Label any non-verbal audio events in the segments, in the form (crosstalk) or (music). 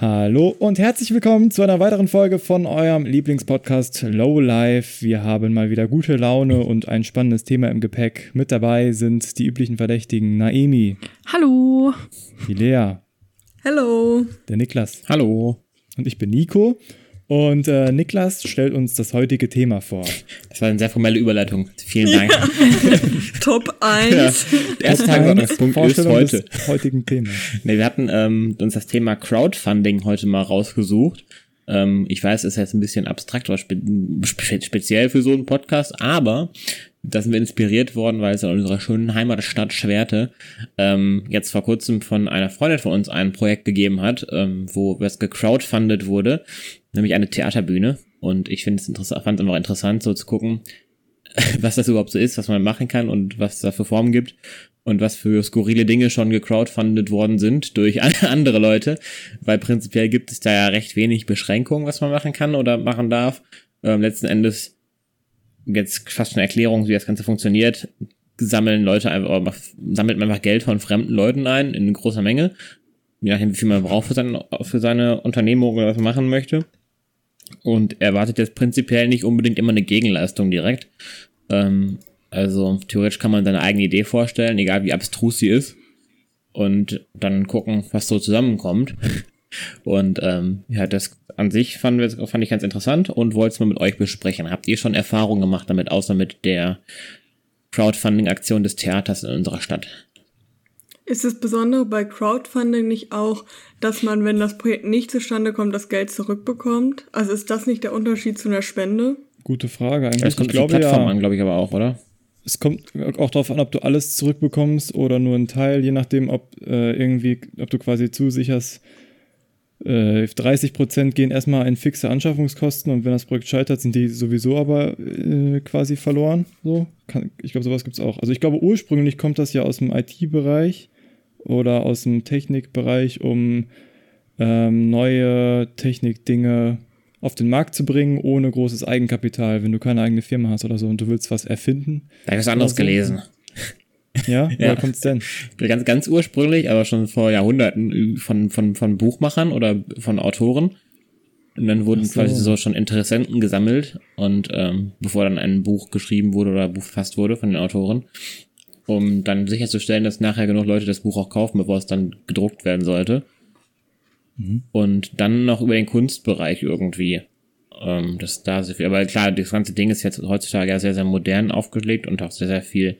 Hallo und herzlich willkommen zu einer weiteren Folge von eurem Lieblingspodcast Low Life. Wir haben mal wieder gute Laune und ein spannendes Thema im Gepäck. Mit dabei sind die üblichen Verdächtigen Naemi. Hallo. Die Lea. Hallo. Der Niklas. Hallo. Und ich bin Nico. Und äh, Niklas stellt uns das heutige Thema vor. Das war eine sehr formelle Überleitung. Vielen Dank. (laughs) Ja. Top 1. Ja. Der erste Tagesordnungspunkt ist heute. Des heutigen Thema. Nee, wir hatten ähm, uns das Thema Crowdfunding heute mal rausgesucht. Ähm, ich weiß, es ist jetzt ein bisschen abstrakt oder spe spe speziell für so einen Podcast, aber da sind wir inspiriert worden, weil es in unserer schönen Heimatstadt Schwerte ähm, jetzt vor kurzem von einer Freundin von uns ein Projekt gegeben hat, ähm, wo es gecrowdfundet wurde, nämlich eine Theaterbühne. Und ich finde es interessant, fand es immer interessant, so zu gucken, (laughs) was das überhaupt so ist, was man machen kann und was es da für Formen gibt und was für skurrile Dinge schon gecrowdfundet worden sind durch (laughs) andere Leute, weil prinzipiell gibt es da ja recht wenig Beschränkungen, was man machen kann oder machen darf. Ähm, letzten Endes jetzt fast eine Erklärung, wie das Ganze funktioniert, sammeln Leute einfach, sammelt man einfach Geld von fremden Leuten ein in großer Menge, je nachdem, wie viel man braucht für, seine, für seine Unternehmung oder was man machen möchte. Und erwartet jetzt prinzipiell nicht unbedingt immer eine Gegenleistung direkt. Ähm, also theoretisch kann man seine eigene Idee vorstellen, egal wie abstrus sie ist. Und dann gucken, was so zusammenkommt. (laughs) Und ähm, ja, das an sich fand, fand ich ganz interessant und wollte es mal mit euch besprechen. Habt ihr schon Erfahrungen gemacht damit, außer mit der Crowdfunding-Aktion des Theaters in unserer Stadt? Ist das Besondere bei Crowdfunding nicht auch, dass man, wenn das Projekt nicht zustande kommt, das Geld zurückbekommt? Also ist das nicht der Unterschied zu einer Spende? Gute Frage eigentlich. Das kommt ich glaube, Plattform ja, an, glaube ich aber auch, oder? Es kommt auch darauf an, ob du alles zurückbekommst oder nur einen Teil, je nachdem, ob äh, irgendwie, ob du quasi zusicherst, 30 äh, Prozent gehen erstmal in fixe Anschaffungskosten und wenn das Projekt scheitert, sind die sowieso aber äh, quasi verloren. So, Kann, ich glaube, sowas gibt es auch. Also ich glaube, ursprünglich kommt das ja aus dem IT-Bereich oder aus dem Technikbereich, um ähm, neue Technikdinge auf den Markt zu bringen, ohne großes Eigenkapital, wenn du keine eigene Firma hast oder so und du willst was erfinden. Da habe ich was anderes gelesen. Ja, (laughs) ja. kommt's denn? Ganz, ganz ursprünglich, aber schon vor Jahrhunderten von, von, von Buchmachern oder von Autoren. Und dann wurden so. quasi so schon Interessenten gesammelt und ähm, bevor dann ein Buch geschrieben wurde oder Buch verfasst wurde von den Autoren, um dann sicherzustellen, dass nachher genug Leute das Buch auch kaufen, bevor es dann gedruckt werden sollte. Mhm. Und dann noch über den Kunstbereich irgendwie. Ähm, das da sehr viel. Aber klar, das ganze Ding ist jetzt heutzutage ja sehr, sehr modern aufgelegt und auch sehr, sehr viel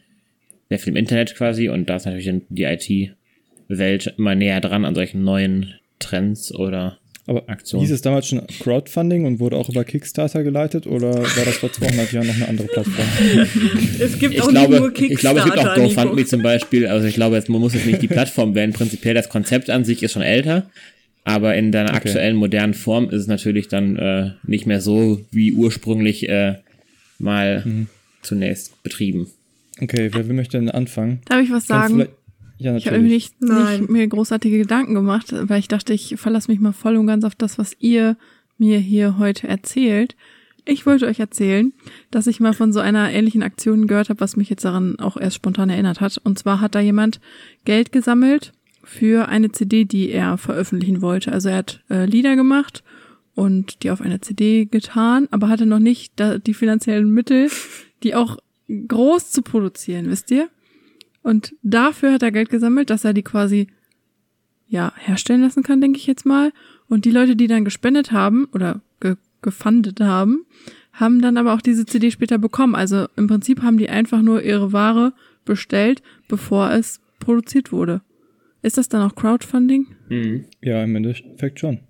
sehr viel im Internet quasi und da ist natürlich die IT-Welt immer näher dran an solchen neuen Trends oder aber Aktionen. Hieß es damals schon Crowdfunding und wurde auch über Kickstarter geleitet oder war das vor 200 Jahren noch eine andere Plattform? (laughs) es gibt ich auch glaube, nur Kickstarter. Ich glaube, es gibt auch GoFundMe zum Beispiel. Also ich glaube, man muss jetzt nicht die Plattform wählen. Prinzipiell das Konzept an sich ist schon älter. Aber in deiner okay. aktuellen modernen Form ist es natürlich dann äh, nicht mehr so wie ursprünglich äh, mal mhm. zunächst betrieben. Okay, wer, wer möchte denn anfangen? Darf ich was sagen? Ja, ich habe nicht, nicht mir großartige Gedanken gemacht, weil ich dachte, ich verlasse mich mal voll und ganz auf das, was ihr mir hier heute erzählt. Ich wollte euch erzählen, dass ich mal von so einer ähnlichen Aktion gehört habe, was mich jetzt daran auch erst spontan erinnert hat. Und zwar hat da jemand Geld gesammelt für eine CD, die er veröffentlichen wollte. Also er hat äh, Lieder gemacht und die auf eine CD getan, aber hatte noch nicht da, die finanziellen Mittel, die auch groß zu produzieren, wisst ihr? Und dafür hat er Geld gesammelt, dass er die quasi ja herstellen lassen kann, denke ich jetzt mal. Und die Leute, die dann gespendet haben oder ge gefundet haben, haben dann aber auch diese CD später bekommen. Also im Prinzip haben die einfach nur ihre Ware bestellt, bevor es produziert wurde. Ist das dann auch Crowdfunding? Mhm. Ja, im Endeffekt schon.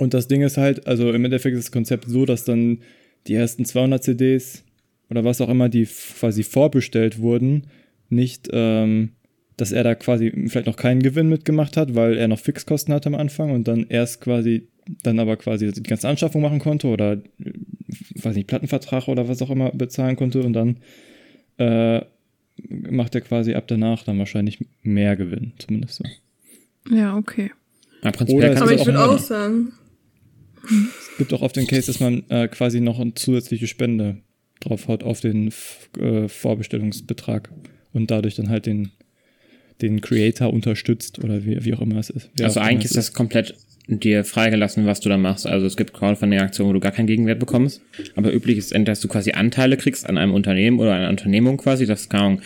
Und das Ding ist halt, also im Endeffekt ist das Konzept so, dass dann die ersten 200 CDs oder was auch immer, die quasi vorbestellt wurden, nicht, ähm, dass er da quasi vielleicht noch keinen Gewinn mitgemacht hat, weil er noch Fixkosten hatte am Anfang und dann erst quasi, dann aber quasi die ganze Anschaffung machen konnte oder, weiß nicht, Plattenvertrag oder was auch immer bezahlen konnte und dann äh, macht er quasi ab danach dann wahrscheinlich mehr Gewinn, zumindest so. Ja, okay. Ja, prinzipiell aber ich würde auch sagen. Es gibt auch oft den Case, dass man äh, quasi noch eine zusätzliche Spende drauf haut auf den äh, Vorbestellungsbetrag und dadurch dann halt den, den Creator unterstützt oder wie, wie auch immer es ist. Also eigentlich ist das komplett dir freigelassen, was du da machst. Also es gibt Crowdfunding-Aktionen, wo du gar keinen Gegenwert bekommst. Aber üblich ist entweder, dass du quasi Anteile kriegst an einem Unternehmen oder einer Unternehmung quasi. Das kann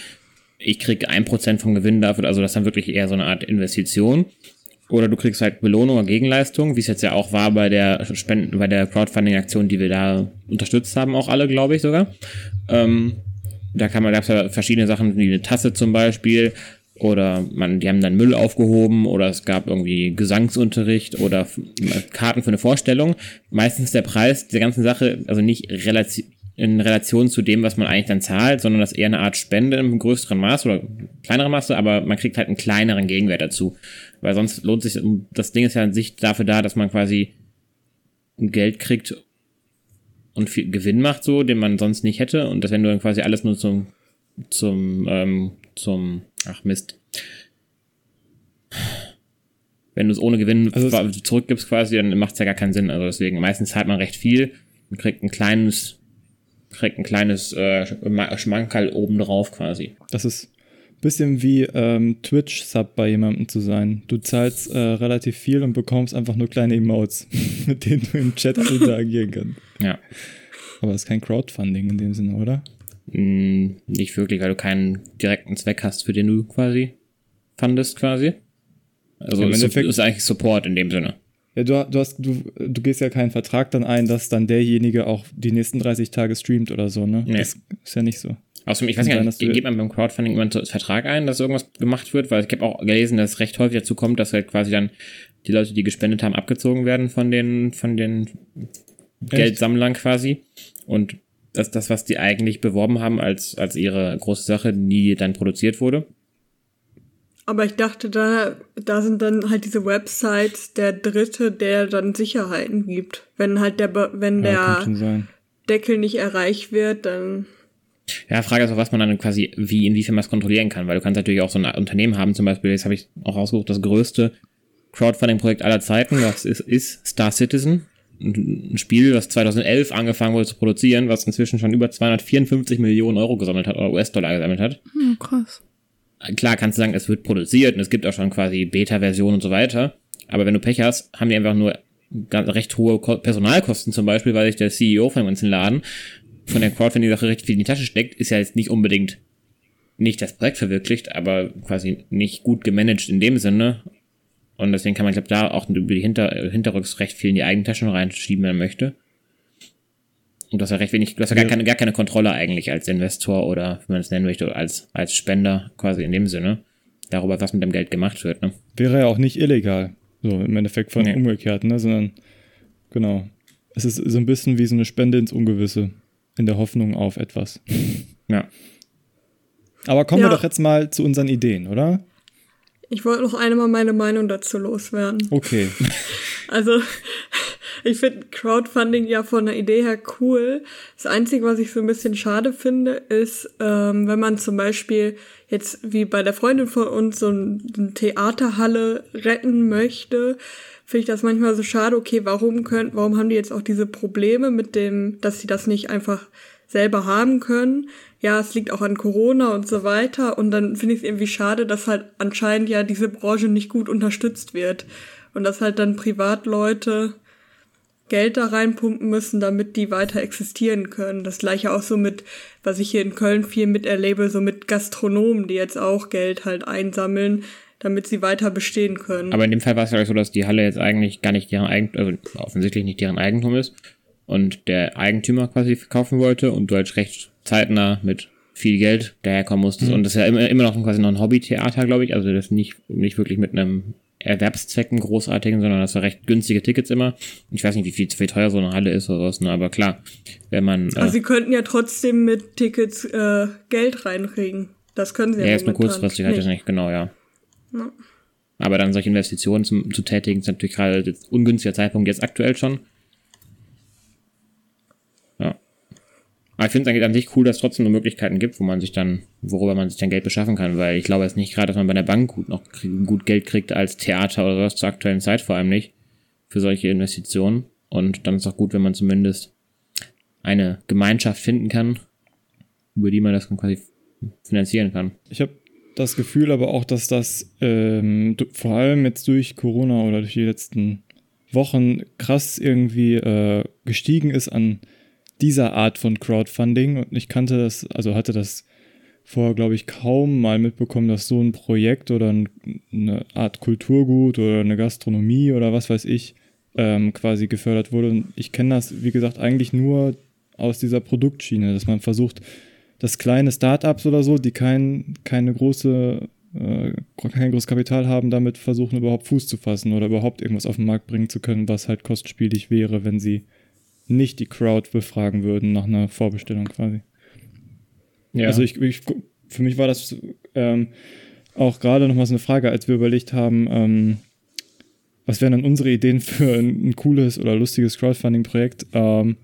ich krieg ein Prozent vom Gewinn dafür. Also das ist dann wirklich eher so eine Art Investition. Oder du kriegst halt Belohnung oder Gegenleistung, wie es jetzt ja auch war bei der Spenden, bei der Crowdfunding-Aktion, die wir da unterstützt haben, auch alle, glaube ich sogar. Ähm, da kann man, gab es ja verschiedene Sachen, wie eine Tasse zum Beispiel, oder man, die haben dann Müll aufgehoben oder es gab irgendwie Gesangsunterricht oder Karten für eine Vorstellung. Meistens der Preis der ganzen Sache, also nicht in Relation zu dem, was man eigentlich dann zahlt, sondern das eher eine Art Spende im größeren Maß oder kleineren Maße, aber man kriegt halt einen kleineren Gegenwert dazu. Weil sonst lohnt sich, das Ding ist ja an sich dafür da, dass man quasi Geld kriegt und viel Gewinn macht, so, den man sonst nicht hätte. Und dass wenn du dann quasi alles nur zum, zum, ähm, zum Ach Mist. Wenn du es ohne Gewinn also zurückgibst quasi, dann macht es ja gar keinen Sinn. Also deswegen, meistens zahlt man recht viel und kriegt ein kleines, kriegt ein kleines äh, Schmankerl oben drauf quasi. Das ist ein bisschen wie ähm, Twitch-Sub bei jemandem zu sein. Du zahlst äh, relativ viel und bekommst einfach nur kleine Emotes, (laughs) mit denen du im Chat interagieren kannst. Ja. Aber es ist kein Crowdfunding in dem Sinne, oder? Hm, nicht wirklich, weil du keinen direkten Zweck hast, für den du quasi fundest quasi. Also ja, es ist eigentlich Support in dem Sinne. Ja, du, du, hast, du, du gehst ja keinen Vertrag dann ein, dass dann derjenige auch die nächsten 30 Tage streamt oder so, ne? Nee. Das ist ja nicht so. Außerdem, ich weiß nicht, sein, geht man beim Crowdfunding immer einen Vertrag ein, dass irgendwas gemacht wird? Weil ich habe auch gelesen, dass es recht häufig dazu kommt, dass halt quasi dann die Leute, die gespendet haben, abgezogen werden von den, von den Geldsammlern quasi. Und dass das, was die eigentlich beworben haben als, als ihre große Sache, nie dann produziert wurde. Aber ich dachte, da, da sind dann halt diese Websites der Dritte, der dann Sicherheiten gibt. Wenn halt der, wenn ja, der Deckel nicht erreicht wird, dann. Ja, Frage ist auch, was man dann quasi, wie, inwiefern man es kontrollieren kann, weil du kannst natürlich auch so ein Unternehmen haben, zum Beispiel, jetzt habe ich auch rausgesucht, das größte Crowdfunding-Projekt aller Zeiten, das ist, ist Star Citizen ein Spiel, das 2011 angefangen wurde zu produzieren, was inzwischen schon über 254 Millionen Euro gesammelt hat oder US-Dollar gesammelt hat. Hm, krass. Klar kannst du sagen, es wird produziert und es gibt auch schon quasi Beta-Versionen und so weiter. Aber wenn du Pech hast, haben die einfach nur ganz, recht hohe Personalkosten zum Beispiel, weil sich der CEO von dem ganzen Laden von der Crowdfunding-Sache recht viel in die Tasche steckt, ist ja jetzt nicht unbedingt nicht das Projekt verwirklicht, aber quasi nicht gut gemanagt in dem Sinne und deswegen kann man, glaube da auch über die Hinter Hinterrücks recht viel in die Eigentaschen reinschieben, wenn man möchte. Und du hast ja recht wenig, du hast ja, ja. Gar, keine, gar keine Kontrolle eigentlich als Investor oder, wie man es nennen möchte, als, als Spender quasi in dem Sinne, darüber, was mit dem Geld gemacht wird. Ne? Wäre ja auch nicht illegal, so im Endeffekt von nee. umgekehrt, ne? sondern genau. Es ist so ein bisschen wie so eine Spende ins Ungewisse, in der Hoffnung auf etwas. (laughs) Ja. Aber kommen ja. wir doch jetzt mal zu unseren Ideen, oder? Ich wollte noch einmal meine Meinung dazu loswerden. Okay. (laughs) Also, ich finde Crowdfunding ja von der Idee her cool. Das Einzige, was ich so ein bisschen schade finde, ist, ähm, wenn man zum Beispiel jetzt wie bei der Freundin von uns so eine Theaterhalle retten möchte, finde ich das manchmal so schade. Okay, warum können, warum haben die jetzt auch diese Probleme mit dem, dass sie das nicht einfach selber haben können? ja, es liegt auch an Corona und so weiter. Und dann finde ich es irgendwie schade, dass halt anscheinend ja diese Branche nicht gut unterstützt wird. Und dass halt dann Privatleute Geld da reinpumpen müssen, damit die weiter existieren können. Das gleiche auch so mit, was ich hier in Köln viel miterlebe, so mit Gastronomen, die jetzt auch Geld halt einsammeln, damit sie weiter bestehen können. Aber in dem Fall war es ja so, dass die Halle jetzt eigentlich gar nicht deren Eigentum, also offensichtlich nicht deren Eigentum ist und der Eigentümer quasi verkaufen wollte und du halt recht zeitnah mit viel Geld daherkommen musstest. Mhm. Und das ist ja immer, immer noch quasi noch ein Hobbytheater, glaube ich. Also das nicht, nicht wirklich mit einem Erwerbszwecken großartigen, sondern das war recht günstige Tickets immer. Ich weiß nicht, wie viel, wie teuer so eine Halle ist oder was, ne? aber klar, wenn man. Äh, also sie könnten ja trotzdem mit Tickets äh, Geld reinkriegen. Das können sie ja. Ja, ist nur kurzfristig halt nicht, genau, ja. ja. Aber dann solche Investitionen zum, zu tätigen, ist natürlich gerade ungünstiger Zeitpunkt jetzt aktuell schon. Aber ich finde es eigentlich an sich cool, dass es trotzdem nur Möglichkeiten gibt, wo man sich dann, worüber man sich dann Geld beschaffen kann, weil ich glaube jetzt nicht gerade, dass man bei der Bank gut noch gut Geld kriegt als Theater oder was zur aktuellen Zeit vor allem nicht für solche Investitionen. Und dann ist es auch gut, wenn man zumindest eine Gemeinschaft finden kann, über die man das quasi finanzieren kann. Ich habe das Gefühl aber auch, dass das ähm, vor allem jetzt durch Corona oder durch die letzten Wochen krass irgendwie äh, gestiegen ist an dieser Art von Crowdfunding. Und ich kannte das, also hatte das vorher, glaube ich, kaum mal mitbekommen, dass so ein Projekt oder ein, eine Art Kulturgut oder eine Gastronomie oder was weiß ich ähm, quasi gefördert wurde. Und ich kenne das, wie gesagt, eigentlich nur aus dieser Produktschiene, dass man versucht, dass kleine Startups oder so, die kein, keine große, äh, kein großes Kapital haben, damit versuchen überhaupt Fuß zu fassen oder überhaupt irgendwas auf den Markt bringen zu können, was halt kostspielig wäre, wenn sie nicht die Crowd befragen würden nach einer Vorbestellung quasi. Ja. Also ich, ich, für mich war das ähm, auch gerade nochmal so eine Frage, als wir überlegt haben, ähm, was wären dann unsere Ideen für ein, ein cooles oder lustiges Crowdfunding-Projekt, ähm,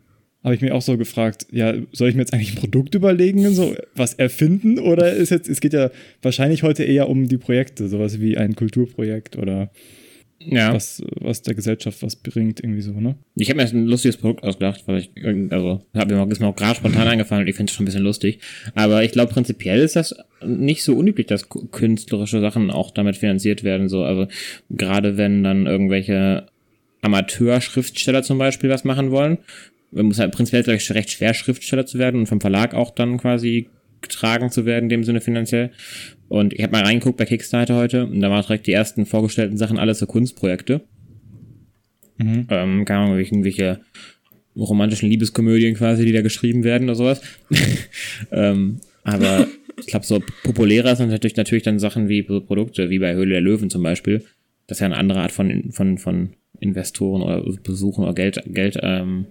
habe ich mir auch so gefragt, ja, soll ich mir jetzt eigentlich ein Produkt überlegen, so was erfinden oder ist jetzt, es geht ja wahrscheinlich heute eher um die Projekte, sowas wie ein Kulturprojekt oder ja. was, was der Gesellschaft was bringt, irgendwie so, ne? Ich habe mir jetzt ein lustiges Produkt ausgedacht, weil ich, also, hab mir, ist mir auch gerade spontan eingefallen und ich finde es schon ein bisschen lustig. Aber ich glaube, prinzipiell ist das nicht so unüblich, dass künstlerische Sachen auch damit finanziert werden, so. Also, gerade wenn dann irgendwelche Amateur-Schriftsteller zum Beispiel was machen wollen, man muss halt prinzipiell recht schwer, Schriftsteller zu werden und vom Verlag auch dann quasi getragen zu werden, in dem Sinne finanziell. Und ich habe mal reingeguckt bei Kickstarter heute und da waren direkt die ersten vorgestellten Sachen alles so Kunstprojekte. Mhm. Ähm, keine Ahnung, irgendwelche romantischen Liebeskomödien quasi, die da geschrieben werden oder sowas. (laughs) ähm, aber ich glaube, so populärer sind natürlich, natürlich dann Sachen wie Produkte, wie bei Höhle der Löwen zum Beispiel. Das ist ja eine andere Art von, von, von Investoren oder Besuchen oder Geld, Geld, ähm,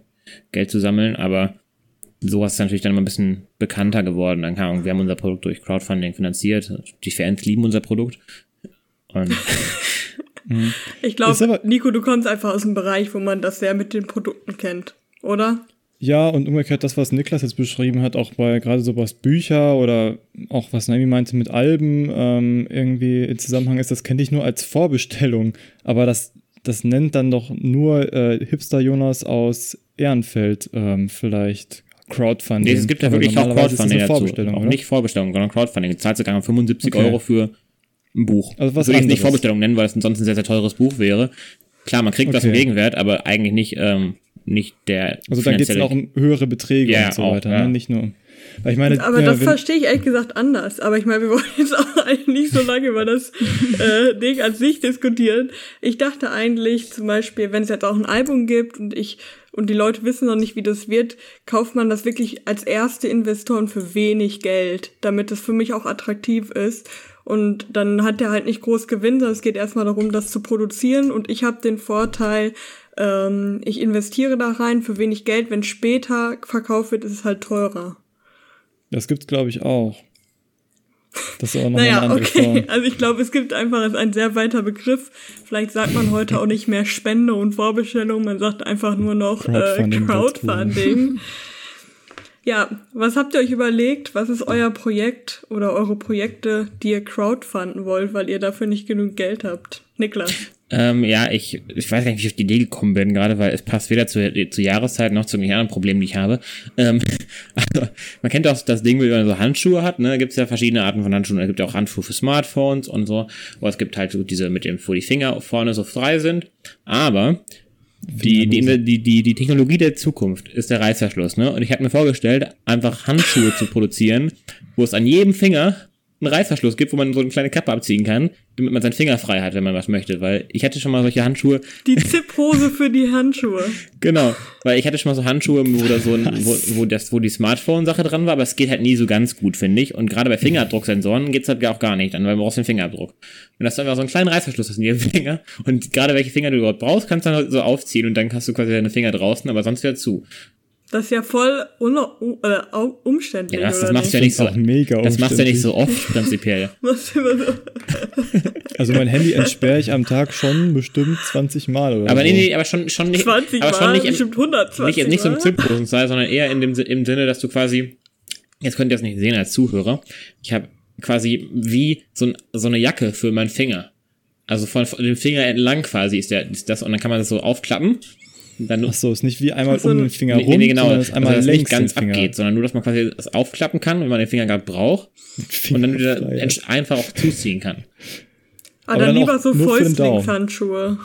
Geld zu sammeln, aber sowas ist natürlich dann immer ein bisschen bekannter geworden. Dann kann wir haben unser Produkt durch Crowdfunding finanziert. Die Fans lieben unser Produkt. Und (laughs) mhm. ich glaube, Nico, du kommst einfach aus dem Bereich, wo man das sehr mit den Produkten kennt, oder? Ja, und umgekehrt das, was Niklas jetzt beschrieben hat, auch bei gerade so was Bücher oder auch was Naomi meinte mit Alben ähm, irgendwie in Zusammenhang ist, das kenne ich nur als Vorbestellung. Aber das, das nennt dann doch nur äh, Hipster Jonas aus Ehrenfeld ähm, vielleicht Crowdfunding. Nee, es gibt ja wirklich auch Crowdfunding dazu. Vorbestellung, auch oder? nicht Vorbestellung, sondern Crowdfunding. Du zahlst sogar 75 okay. Euro für ein Buch. Also was Würde ich nicht Vorbestellung nennen, weil es ansonsten ein sehr, sehr teures Buch wäre. Klar, man kriegt okay. was im Gegenwert, aber eigentlich nicht, ähm, nicht der. Also da geht es auch um höhere Beträge ja, und so auch, weiter, ja. ne? nicht nur weil ich meine, aber ja, das verstehe ich ehrlich gesagt anders. Aber ich meine, wir wollen jetzt auch (laughs) eigentlich nicht so lange über das äh, Ding an sich diskutieren. Ich dachte eigentlich zum Beispiel, wenn es jetzt auch ein Album gibt und ich und die Leute wissen noch nicht, wie das wird, kauft man das wirklich als erste Investoren für wenig Geld, damit es für mich auch attraktiv ist. Und dann hat der halt nicht groß Gewinn, sondern es geht erstmal darum, das zu produzieren. Und ich habe den Vorteil, ähm, ich investiere da rein für wenig Geld. Wenn später verkauft wird, ist es halt teurer. Das gibt's, glaube ich, auch. Das ist auch noch (laughs) naja, eine andere okay. Form. Also ich glaube, es gibt einfach ein sehr weiter Begriff. Vielleicht sagt man heute auch nicht mehr Spende und Vorbestellung, man sagt einfach nur noch Crowdfunding. Äh, Crowdfunding. (laughs) ja, was habt ihr euch überlegt? Was ist euer Projekt oder eure Projekte, die ihr crowdfunden wollt, weil ihr dafür nicht genug Geld habt? Niklas. Ähm, ja, ich, ich weiß gar nicht, wie ich auf die Idee gekommen bin, gerade weil es passt weder zur, zur Jahreszeit noch zu den anderen Problemen, die ich habe. Ähm, (laughs) also, man kennt auch das Ding, wie man so Handschuhe hat, ne? Gibt es ja verschiedene Arten von Handschuhen. Es gibt ja auch Handschuhe für Smartphones und so. Aber es gibt halt so diese mit dem, wo die Finger vorne so frei sind. Aber die, die, die, die, die Technologie der Zukunft ist der Reißverschluss, ne? Und ich habe mir vorgestellt, einfach Handschuhe zu produzieren, wo es an jedem Finger einen Reißverschluss gibt, wo man so eine kleine Kappe abziehen kann, damit man seinen Finger frei hat, wenn man was möchte. Weil ich hatte schon mal solche Handschuhe. Die Zipphose für die Handschuhe. (laughs) Genau, weil ich hatte schon mal so Handschuhe, wo da so ein, wo, wo, das, wo die Smartphone-Sache dran war, aber es geht halt nie so ganz gut, finde ich. Und gerade bei Fingerabdrucksensoren geht's halt auch gar nicht, dann, weil man brauchst den Fingerabdruck. Und das ist einfach so ein kleiner Reißverschluss ist in jedem Finger. Und gerade welche Finger du überhaupt brauchst, kannst du dann so aufziehen und dann hast du quasi deine Finger draußen, aber sonst wieder zu. Das ist ja voll äh, umständlich. Ja, das, das machst du ja nicht so. Mega das machst du ja nicht so oft prinzipiell. (laughs) (laughs) also mein Handy entsperre ich am Tag schon bestimmt 20 Mal oder Aber so. nee, nee, aber schon, schon nicht. 20 aber schon nicht bestimmt 120 Nicht, nicht so im Style, sondern eher in dem, im Sinne, dass du quasi, jetzt könnt ihr das nicht sehen als Zuhörer, ich habe quasi wie so, ein, so eine Jacke für meinen Finger. Also von, von dem Finger entlang quasi ist der, ist das, und dann kann man das so aufklappen dann Ach so, ist nicht wie einmal so, um den Finger rum, nee, genau, sondern ist einmal also, nicht ganz abgeht, sondern nur, dass man quasi das aufklappen kann, wenn man den Finger gerade braucht und dann wieder einfach auch zuziehen kann. Ah, Aber dann, dann lieber so Fäustlingshandschuhe.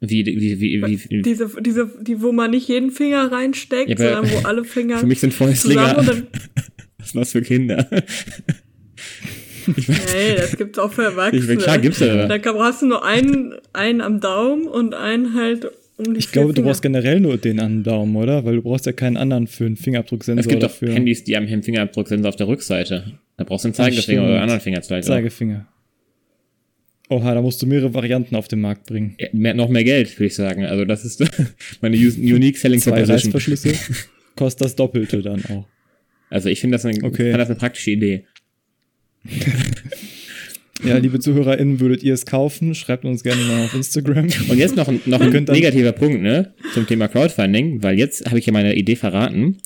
Wie, wie, wie, wie, wie, Diese, diese, die, wo man nicht jeden Finger reinsteckt, ja, sondern wo alle Finger. (laughs) Für mich sind Fäustlinge. (laughs) Was ist das für Kinder? (laughs) Ich weiß, nee, das gibt's auch für Erwachsene. Ich, klar, gibt's ja. Da brauchst du nur einen, einen am Daumen und einen halt um die Ich glaube, Finger. du brauchst generell nur den den Daumen, oder? Weil du brauchst ja keinen anderen für einen Fingerabdrucksensor. Es gibt doch. Handys, die haben einen Fingerabdrucksensor auf der Rückseite. Da brauchst du einen Zeigefinger oder einen anderen Finger vielleicht. Zeigefinger. Oha, da musst du mehrere Varianten auf den Markt bringen. Ja, mehr, noch mehr Geld, würde ich sagen. Also das ist (laughs) meine Unique Selling Zwei Proposition. Reißverschlüsse (laughs) kostet das Doppelte dann auch. Also ich finde das, eine, okay. find das eine praktische Idee. (laughs) ja, liebe ZuhörerInnen, würdet ihr es kaufen? Schreibt uns gerne mal auf Instagram. Und jetzt noch, noch ein negativer Punkt, ne? Zum Thema Crowdfunding, weil jetzt habe ich ja meine Idee verraten.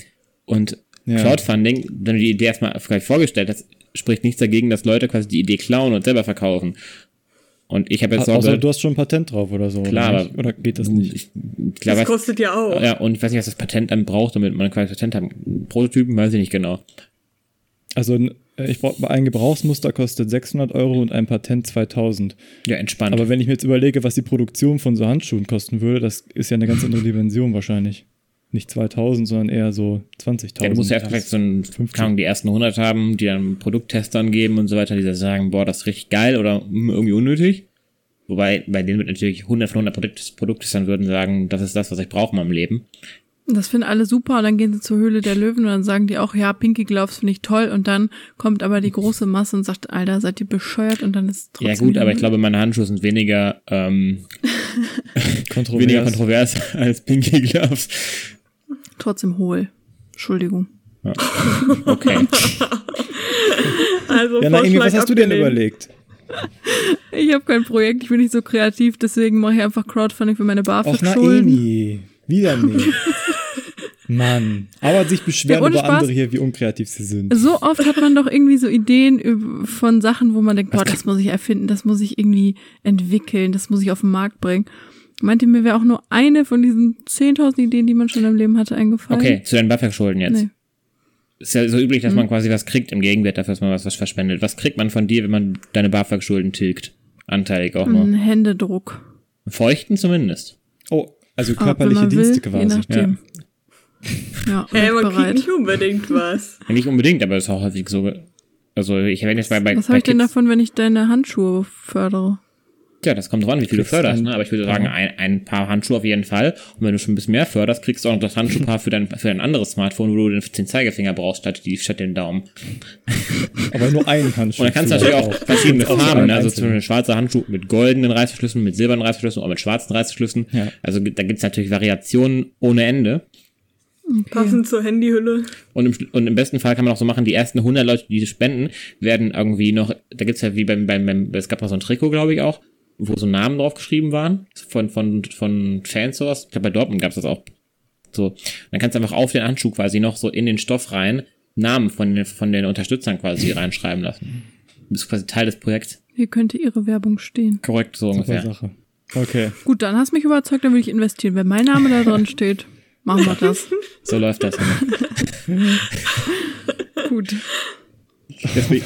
Und ja. Crowdfunding, wenn du die Idee erstmal vorgestellt hast, spricht nichts dagegen, dass Leute quasi die Idee klauen und selber verkaufen. Und ich habe jetzt auch. du hast schon ein Patent drauf oder so. Klar, oder, oder geht das nicht? Ich, klar, das kostet ja auch. Ja, und ich weiß nicht, was das Patent dann braucht, damit man quasi Patent hat. Prototypen weiß ich nicht genau. Also ich brauche ein Gebrauchsmuster kostet 600 Euro und ein Patent 2000. Ja, entspannt. Aber wenn ich mir jetzt überlege, was die Produktion von so Handschuhen kosten würde, das ist ja eine ganz andere Dimension wahrscheinlich. Nicht 2000, sondern eher so 20.000. Ja, du musst ja vielleicht so ein, Ahnung, die ersten 100 haben, die dann Produkttestern geben und so weiter, die da sagen, boah, das ist richtig geil oder hm, irgendwie unnötig. Wobei, bei denen wird natürlich 100 von 100 Produkt, Produkttestern würden sagen, das ist das, was ich brauche in meinem Leben. Das finden alle super und dann gehen sie zur Höhle der Löwen und dann sagen die auch, ja, Pinky Gloves finde ich toll und dann kommt aber die große Masse und sagt, Alter, seid ihr bescheuert und dann ist trotzdem. Ja gut, aber ich glaube, meine Handschuhe sind weniger, ähm, (laughs) kontrovers. weniger kontrovers (laughs) als Pinky Gloves. Trotzdem hohl. Entschuldigung. Ja. (laughs) Okay. also, ja, Naomi, was hast du denn überlegt? Ich habe kein Projekt, ich bin nicht so kreativ, deswegen mache ich einfach Crowdfunding für meine BAföG-Schulden. Naomi, wieder nicht. Mann, aber sich beschweren ja, über Spaß. andere hier, wie unkreativ sie sind. So oft hat man doch irgendwie so Ideen von Sachen, wo man denkt, boah, das muss ich erfinden, das muss ich irgendwie entwickeln, das muss ich auf den Markt bringen. Meinte mir wäre auch nur eine von diesen 10.000 Ideen, die man schon im Leben hatte, eingefallen. Okay, zu deinen BAföG-Schulden jetzt. Nee. Ist ja so üblich, dass man hm. quasi was kriegt im Gegenwert dafür, dass man was, was verspendet. Was kriegt man von dir, wenn man deine BAföG-Schulden tilgt? Anteilig auch nur. Ein Händedruck. Feuchten zumindest. Oh, also körperliche Dienste will, quasi. Je nachdem. Ja, ja hey, man bereit. kriegt nicht unbedingt was. Ja, nicht unbedingt, aber es ist auch häufig so. Also ich wenn jetzt bei, bei Was habe ich denn davon, wenn ich deine Handschuhe fördere? Tja, das kommt drauf an, wie viel du förderst, ne? Aber ich würde sagen, ein, ein paar Handschuhe auf jeden Fall. Und wenn du schon ein bisschen mehr förderst, kriegst du auch noch das Handschuhpaar für dein, für dein anderes Smartphone, wo du den, den Zeigefinger brauchst, statt, die, statt den Daumen. (laughs) Aber nur einen Handschuh. Und dann kannst du natürlich auch verschiedene Farben, ne? Also zum Beispiel schwarzer Handschuh mit goldenen Reißverschlüssen, mit silbernen Reißverschlüssen oder mit schwarzen Reißverschlüssen. Ja. Also da gibt's natürlich Variationen ohne Ende. Okay. Passend zur Handyhülle. Und im, und im besten Fall kann man auch so machen, die ersten 100 Leute, die spenden, werden irgendwie noch, da gibt's ja wie beim, beim, beim es gab mal so ein Trikot, glaube ich auch, wo so Namen drauf geschrieben waren, von, von, von Fans sowas. Ich glaube, bei Dortmund gab es das auch. So. Dann kannst du einfach auf den Handschuh quasi noch so in den Stoff rein Namen von den, von den Unterstützern quasi reinschreiben lassen. Du bist quasi Teil des Projekts. Hier könnte ihre Werbung stehen. Korrekt, so Super ungefähr. Sache. Okay. Gut, dann hast du mich überzeugt, dann will ich investieren. Wenn mein Name da drin steht, machen wir das. (laughs) So läuft das. (laughs) Gut. mir,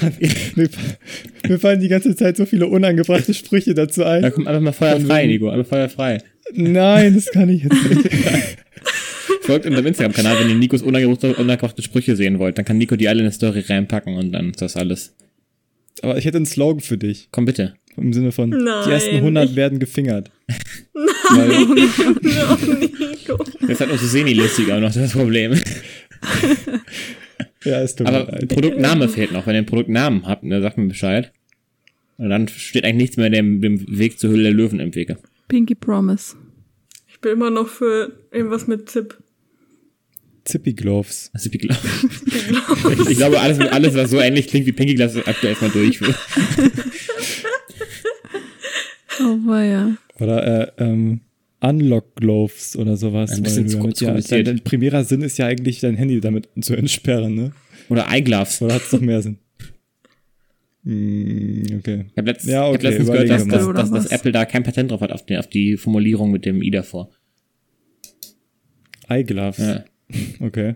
mir, fallen die ganze Zeit so viele unangebrachte Sprüche dazu ein. Da kommt einfach mal Feuer frei, Nico, einfach Feuer frei. Nein, das kann ich jetzt nicht. (laughs) Folgt unserem Instagram-Kanal, wenn ihr Nikos unangebrachte Sprüche sehen wollt. Dann kann Nico die alle in eine Story reinpacken und dann ist das alles. Aber ich hätte einen Slogan für dich. Komm bitte. Im Sinne von, Nein, die ersten 100 ich... werden gefingert. Nein, no, Nico. Das hat unsere Seni-Listig auch noch das Problem. (laughs) Ja, ist tut Aber Produktname fehlt noch. Wenn ihr einen Produktnamen habt, ne, sagt mir Bescheid. Und dann steht eigentlich nichts mehr dem, dem Weg zur Hülle der Löwen im Wege. Pinky Promise. Ich bin immer noch für irgendwas mit Zip. Zippy Gloves. Zippy Gloves. (laughs) ich, (laughs) ich, glaube, alles, alles, was so ähnlich klingt wie Pinky Gloves, ist aktuell erstmal durch. oh, war ja. Oder, äh, ähm, Unlock Gloves oder sowas. Ein bisschen zu, damit, ja, dein, dein primärer Sinn ist ja eigentlich, dein Handy damit zu entsperren, ne? Oder Eyegloves. Oder hat es noch mehr Sinn? Mm, okay. Ich habe letzt, ja, okay, hab letztens gehört, dass, dass, dass, dass, Apple da kein Patent drauf hat auf die, auf die Formulierung mit dem I davor. Eyegloves? Ja. (laughs) Okay.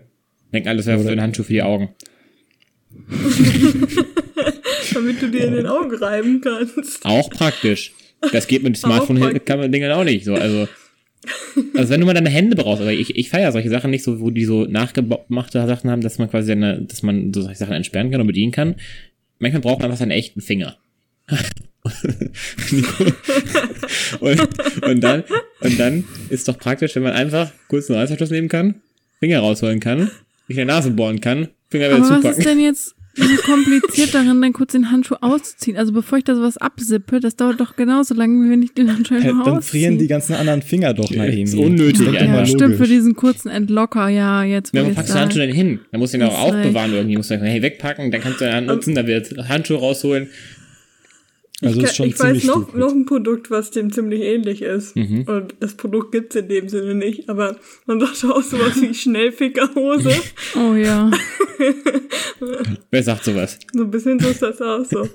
Denken alles wäre für ein Handschuh für die Augen. (laughs) Damit du dir in den Augen reiben kannst. Auch praktisch. Das geht mit (laughs) Smartphone-Dingern auch nicht. So, also, (laughs) also wenn du mal deine Hände brauchst, aber ich, ich feiere solche Sachen nicht so, wo die so nachgemachte Sachen haben, dass man quasi eine, dass man so solche Sachen entsperren kann und bedienen kann. Manchmal braucht man einfach seinen echten Finger. (laughs) und, und, dann, und dann ist doch praktisch, wenn man einfach kurz einen Reißverschluss nehmen kann, Finger rausholen kann, sich in der Nase bohren kann, Finger wieder Aber zupacken. Was ist denn jetzt so kompliziert darin, dann kurz den Handschuh auszuziehen? Also bevor ich da sowas absippe, das dauert doch genauso lange, wie wenn ich den Handschuh einfach Dann frieren die ganzen anderen Finger doch nach ihm. ist unnötig. Ja, ja stimmt, für diesen kurzen Entlocker, ja, jetzt Ja, wo packst du Handschuh denn hin? Dann musst du ihn auch aufbewahren irgendwie. Musst du hey, wegpacken, dann kannst du den nutzen, dann wird Handschuh rausholen. Also ich, kann, ich weiß noch, noch ein Produkt, was dem ziemlich ähnlich ist. Mhm. Und das Produkt gibt's in dem Sinne nicht, aber man sagt auch sowas wie (laughs) Schnellfickerhose. Oh ja. (laughs) Wer sagt sowas? So ein bisschen so ist das auch so.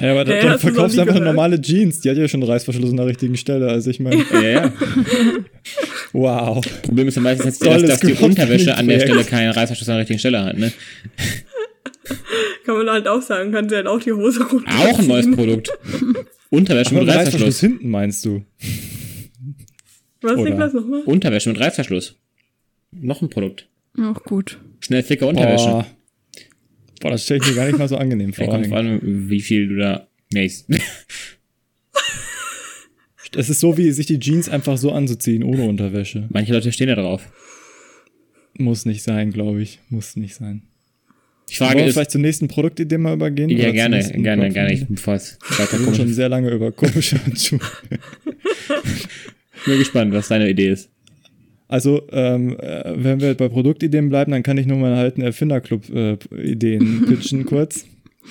Ja, aber dann, dann verkaufst du einfach gehört. normale Jeans. Die hat ja schon Reißverschluss an der richtigen Stelle. Also ich meine. Ja, ja. (laughs) wow. Problem ist ja meistens, dass, dass die Unterwäsche an der Stelle keinen Reißverschluss an der richtigen Stelle hat, ne? (laughs) Kann man halt auch sagen, kann sie halt auch die Hose runter. Auch ein neues Produkt. (laughs) Unterwäsche mit Reißverschluss. hinten meinst du? Was, Oder? Niklas, nochmal? Unterwäsche mit Reißverschluss. Noch ein Produkt. Auch gut. Schnell Ficker Unterwäsche. Boah. Boah, das stelle ich mir gar nicht mal so angenehm vor. Ja, kommt an, wie viel du da nächst. Es (laughs) ist so, wie sich die Jeans einfach so anzuziehen, ohne Unterwäsche. Manche Leute stehen da drauf. Muss nicht sein, glaube ich. Muss nicht sein. Die Frage Wollen wir ist, vielleicht zur nächsten Produktidee mal übergehen? Ja, gerne, gerne, gerne, bevor es weiter Wir schon sehr lange über komische Handschuhe. Bin gespannt, was deine Idee ist. Also, ähm, äh, wenn wir bei Produktideen bleiben, dann kann ich nur mal alten Erfinderclub-Ideen äh, (laughs) pitchen kurz.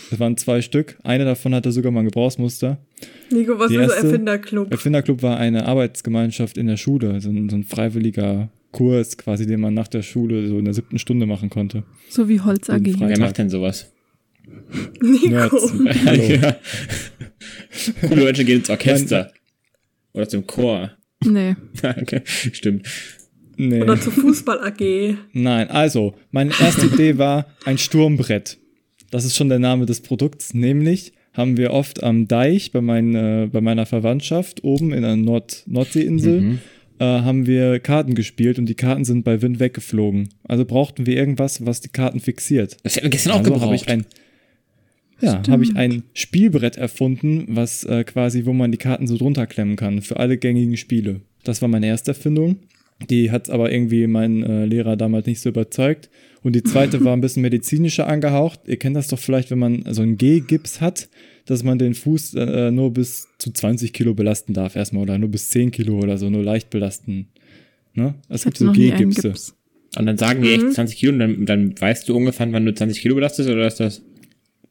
Das waren zwei Stück. Eine davon hatte sogar mal ein Gebrauchsmuster. Nico, was Die ist erste, Erfinderclub? Erfinderclub war eine Arbeitsgemeinschaft in der Schule, so ein, so ein freiwilliger Kurs quasi, den man nach der Schule so in der siebten Stunde machen konnte. So wie Holz AG. Wer macht denn sowas? Nico. (laughs) Hallo. ja. Coole Menschen gehen ins Orchester. Oder zum Chor. Nee. (laughs) okay, stimmt. Nee. Oder zur Fußball AG. Nein, also, meine erste Idee war ein Sturmbrett. Das ist schon der Name des Produkts. Nämlich haben wir oft am Deich bei, mein, äh, bei meiner Verwandtschaft oben in der Nord Nordseeinsel mhm äh, haben wir Karten gespielt und die Karten sind bei Wind weggeflogen. Also brauchten wir irgendwas, was die Karten fixiert. Das hätten wir gestern also auch gebraucht. Hab ich ein, ja, habe ich ein Spielbrett erfunden, was äh, quasi, wo man die Karten so drunter klemmen kann für alle gängigen Spiele. Das war meine erste Erfindung. Die hat aber irgendwie mein äh, Lehrer damals nicht so überzeugt. Und die zweite war ein bisschen medizinischer angehaucht. Ihr kennt das doch vielleicht, wenn man so einen G-Gips hat dass man den Fuß äh, nur bis zu 20 Kilo belasten darf erstmal oder nur bis 10 Kilo oder so, nur leicht belasten. Ne? Es gibt so G-Gipse. Und dann sagen die echt 20 mhm. Kilo und dann, dann weißt du ungefähr, wann du 20 Kilo belastest oder ist das?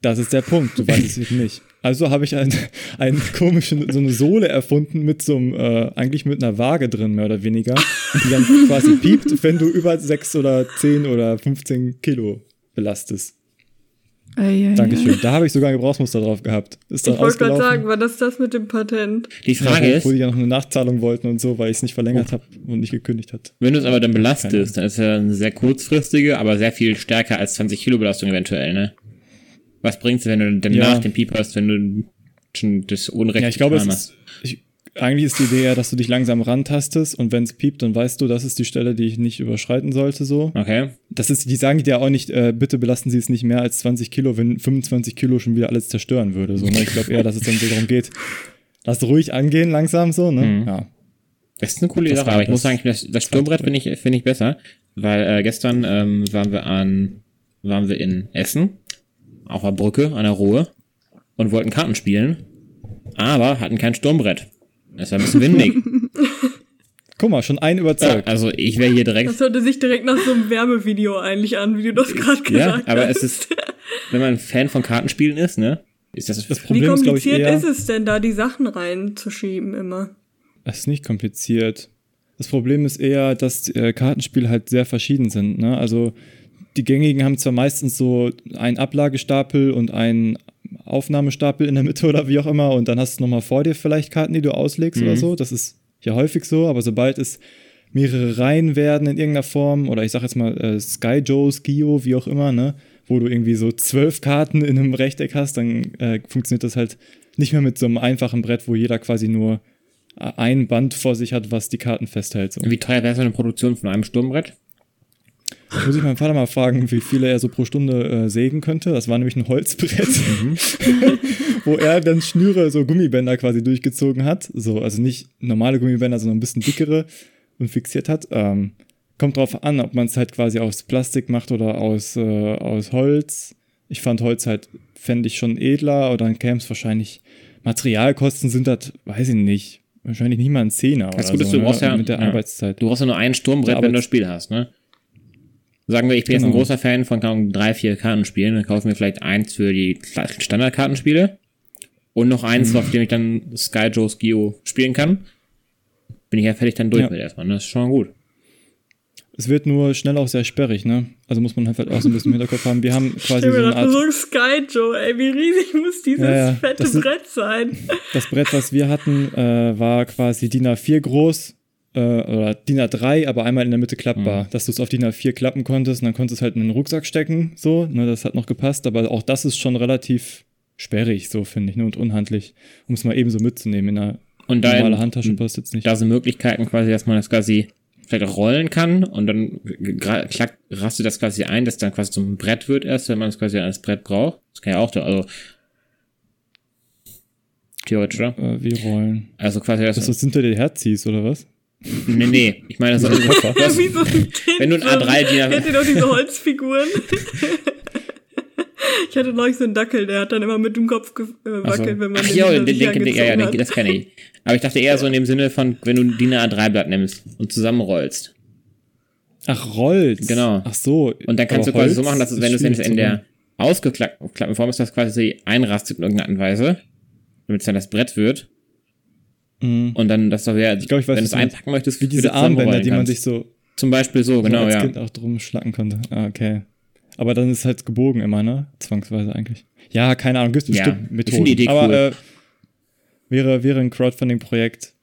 Das ist der Punkt, du weißt es (laughs) eben nicht. Also habe ich einen, einen komischen, so eine Sohle erfunden mit so einem, äh, eigentlich mit einer Waage drin, mehr oder weniger, die dann (laughs) quasi piept, wenn du über 6 oder 10 oder 15 Kilo belastest. Ei, ei, Dankeschön. Ei. Da habe ich sogar ein Gebrauchsmuster drauf gehabt. Ist ich wollte gerade sagen, war das das mit dem Patent? Die Frage ja, ist. Wo die ja noch eine Nachzahlung wollten und so, weil ich es nicht verlängert oh. habe und nicht gekündigt hat. Wenn du es aber dann belastest, dann ist ja eine sehr kurzfristige, aber sehr viel stärker als 20 Kilo Belastung eventuell, ne? Was bringt's, wenn du dann ja. nach dem Piep hast, wenn du schon das Unrecht Ja, ich glaube, ist, ich, eigentlich ist die Idee ja, dass du dich langsam rantastest und wenn es piept, dann weißt du, das ist die Stelle, die ich nicht überschreiten sollte, so. Okay. Das ist, die sagen dir auch nicht, äh, bitte belasten Sie es nicht mehr als 20 Kilo, wenn 25 Kilo schon wieder alles zerstören würde, so, ne? Ich glaube eher, dass es dann so darum geht, (laughs) lass ruhig angehen, langsam, so, ne? Mhm. Ja. Das ist eine coole Sache, aber ich muss sagen, das, das Sturmbrett finde ich, finde ich besser, weil äh, gestern ähm, waren wir an, waren wir in Essen, auf der Brücke, an der Ruhe und wollten Karten spielen, aber hatten kein Sturmbrett. Es war ein bisschen windig. (laughs) Guck mal, schon ein überzeugt. Ja, also ich wäre hier direkt. Das hörte sich direkt nach so einem Wärmevideo eigentlich an, wie du das gerade gesagt hast. Ja, aber es ist, wenn man ein Fan von Kartenspielen ist, ne, ist das das Problem. Wie kompliziert ist, ich, eher, ist es denn, da die Sachen reinzuschieben immer? Das ist nicht kompliziert. Das Problem ist eher, dass äh, Kartenspiele halt sehr verschieden sind. Ne? Also die gängigen haben zwar meistens so einen Ablagestapel und einen Aufnahmestapel in der Mitte oder wie auch immer und dann hast du nochmal vor dir vielleicht Karten, die du auslegst mhm. oder so. Das ist ja häufig so, aber sobald es mehrere Reihen werden in irgendeiner Form oder ich sag jetzt mal äh, Sky Joe, Skio, wie auch immer, ne, wo du irgendwie so zwölf Karten in einem Rechteck hast, dann äh, funktioniert das halt nicht mehr mit so einem einfachen Brett, wo jeder quasi nur ein Band vor sich hat, was die Karten festhält. So. Wie teuer wäre so eine Produktion von einem Sturmbrett? Muss ich meinen Vater mal fragen, wie viele er so pro Stunde äh, sägen könnte. Das war nämlich ein Holzbrett, mhm. (laughs) wo er dann Schnüre, so Gummibänder quasi durchgezogen hat. So, also nicht normale Gummibänder, sondern ein bisschen dickere und fixiert hat. Ähm, kommt drauf an, ob man es halt quasi aus Plastik macht oder aus, äh, aus Holz. Ich fand Holz halt, fände ich schon edler, oder dann käme es wahrscheinlich. Materialkosten sind das, weiß ich nicht, wahrscheinlich nicht mal ein Zehner. Das Gute ist, du ne, brauchst ja mit der ja, Arbeitszeit. Du brauchst ja nur ein Sturmbrett, wenn du das Spiel hast, ne? Sagen wir, ich bin genau. jetzt ein genau. großer Fan von kann, drei, vier Kartenspielen, dann kaufen wir vielleicht eins für die Standardkartenspiele und noch eins, mhm. auf dem ich dann Sky Joe's Geo spielen kann. Bin ich ja fertig dann durch ja. mit erstmal. Ne? Das ist schon gut. Es wird nur schnell auch sehr sperrig, ne? Also muss man halt auch so ein bisschen im Hinterkopf haben. Wir haben (laughs) quasi so eine Art... so Sky Joe, ey, wie riesig muss dieses ja, ja, fette Brett sein? Das Brett, was wir hatten, äh, war quasi DIN A4 groß äh, oder DIN A3, aber einmal in der Mitte klappbar, mhm. dass du es auf DIN A4 klappen konntest und dann konntest du es halt in den Rucksack stecken, so, ne, das hat noch gepasst, aber auch das ist schon relativ sperrig, so finde ich, ne, und unhandlich, um es mal eben so mitzunehmen in einer und normalen Handtasche passt jetzt nicht. Da sind Möglichkeiten quasi, dass man das quasi vielleicht rollen kann und dann klack, rastet das quasi ein, dass dann quasi zum Brett wird erst, wenn man es quasi als Brett braucht. Das kann ja auch, also theoretisch, oder? Äh, wie rollen? Also quasi das. Das sind da die Herziehst, oder was? Nee, nee, ich meine, das ist also, wie so ein Wenn du ein A3 dir. Kennt ihr doch diese Holzfiguren? ich hatte neulich so einen Dackel, der hat dann immer mit dem Kopf gewackelt, so. wenn man Ach, den, ja, den, den, den, ja, ja, das kenne ich. Aber ich dachte eher so in dem Sinne von, wenn du DIN A3-Blatt nimmst und zusammenrollst. Ach, rollst. Genau. Ach so. Und dann kannst du quasi so machen, dass es, wenn du es in der ausgeklappten Form ist, das quasi einrastet in irgendeiner Art und Weise, damit es dann das Brett wird. Mhm. Und dann, das wäre, ich glaub, ich weiß, wenn du es einpacken möchtest, wie diese Armbänder, die man sich so zum Beispiel so, genau, als ja. Kind auch drum schlacken konnte. Ah, okay. Aber dann ist es halt gebogen immer, ne? Zwangsweise eigentlich. Ja, keine Ahnung, gibt es bestimmt ja, Methoden. Ich die Idee Aber cool. äh, wäre, wäre ein Crowdfunding-Projekt.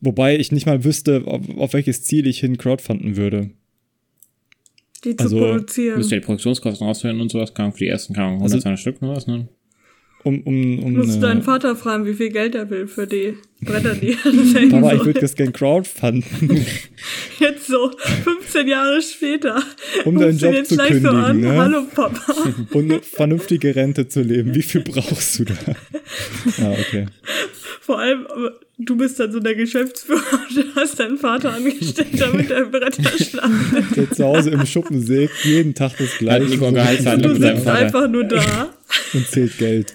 Wobei ich nicht mal wüsste, auf, auf, welches Ziel ich hin crowdfunden würde. Die zu also, produzieren. Müsst ihr die Produktionskosten auswählen und sowas, kann für die ersten, kann 100 also, Stück oder was, ne? Um, um, um Musst du deinen Vater fragen, wie viel Geld er will für die Bretter, die er (laughs) Papa, ich würde das gerne crowdfunden. (laughs) Jetzt so, 15 Jahre später. Um deinen Job zu kündigen. So an, ne? Hallo Papa. (laughs) Und eine vernünftige Rente zu leben. Wie viel brauchst du da? Ah, okay. Vor allem, du bist dann so der Geschäftsführer und hast deinen Vater angestellt, damit er Bretter (laughs) schlagen Der zu Hause im Schuppen sägt, jeden Tag das gleiche. Du sitzt einfach nur da. (laughs) Und zählt Geld.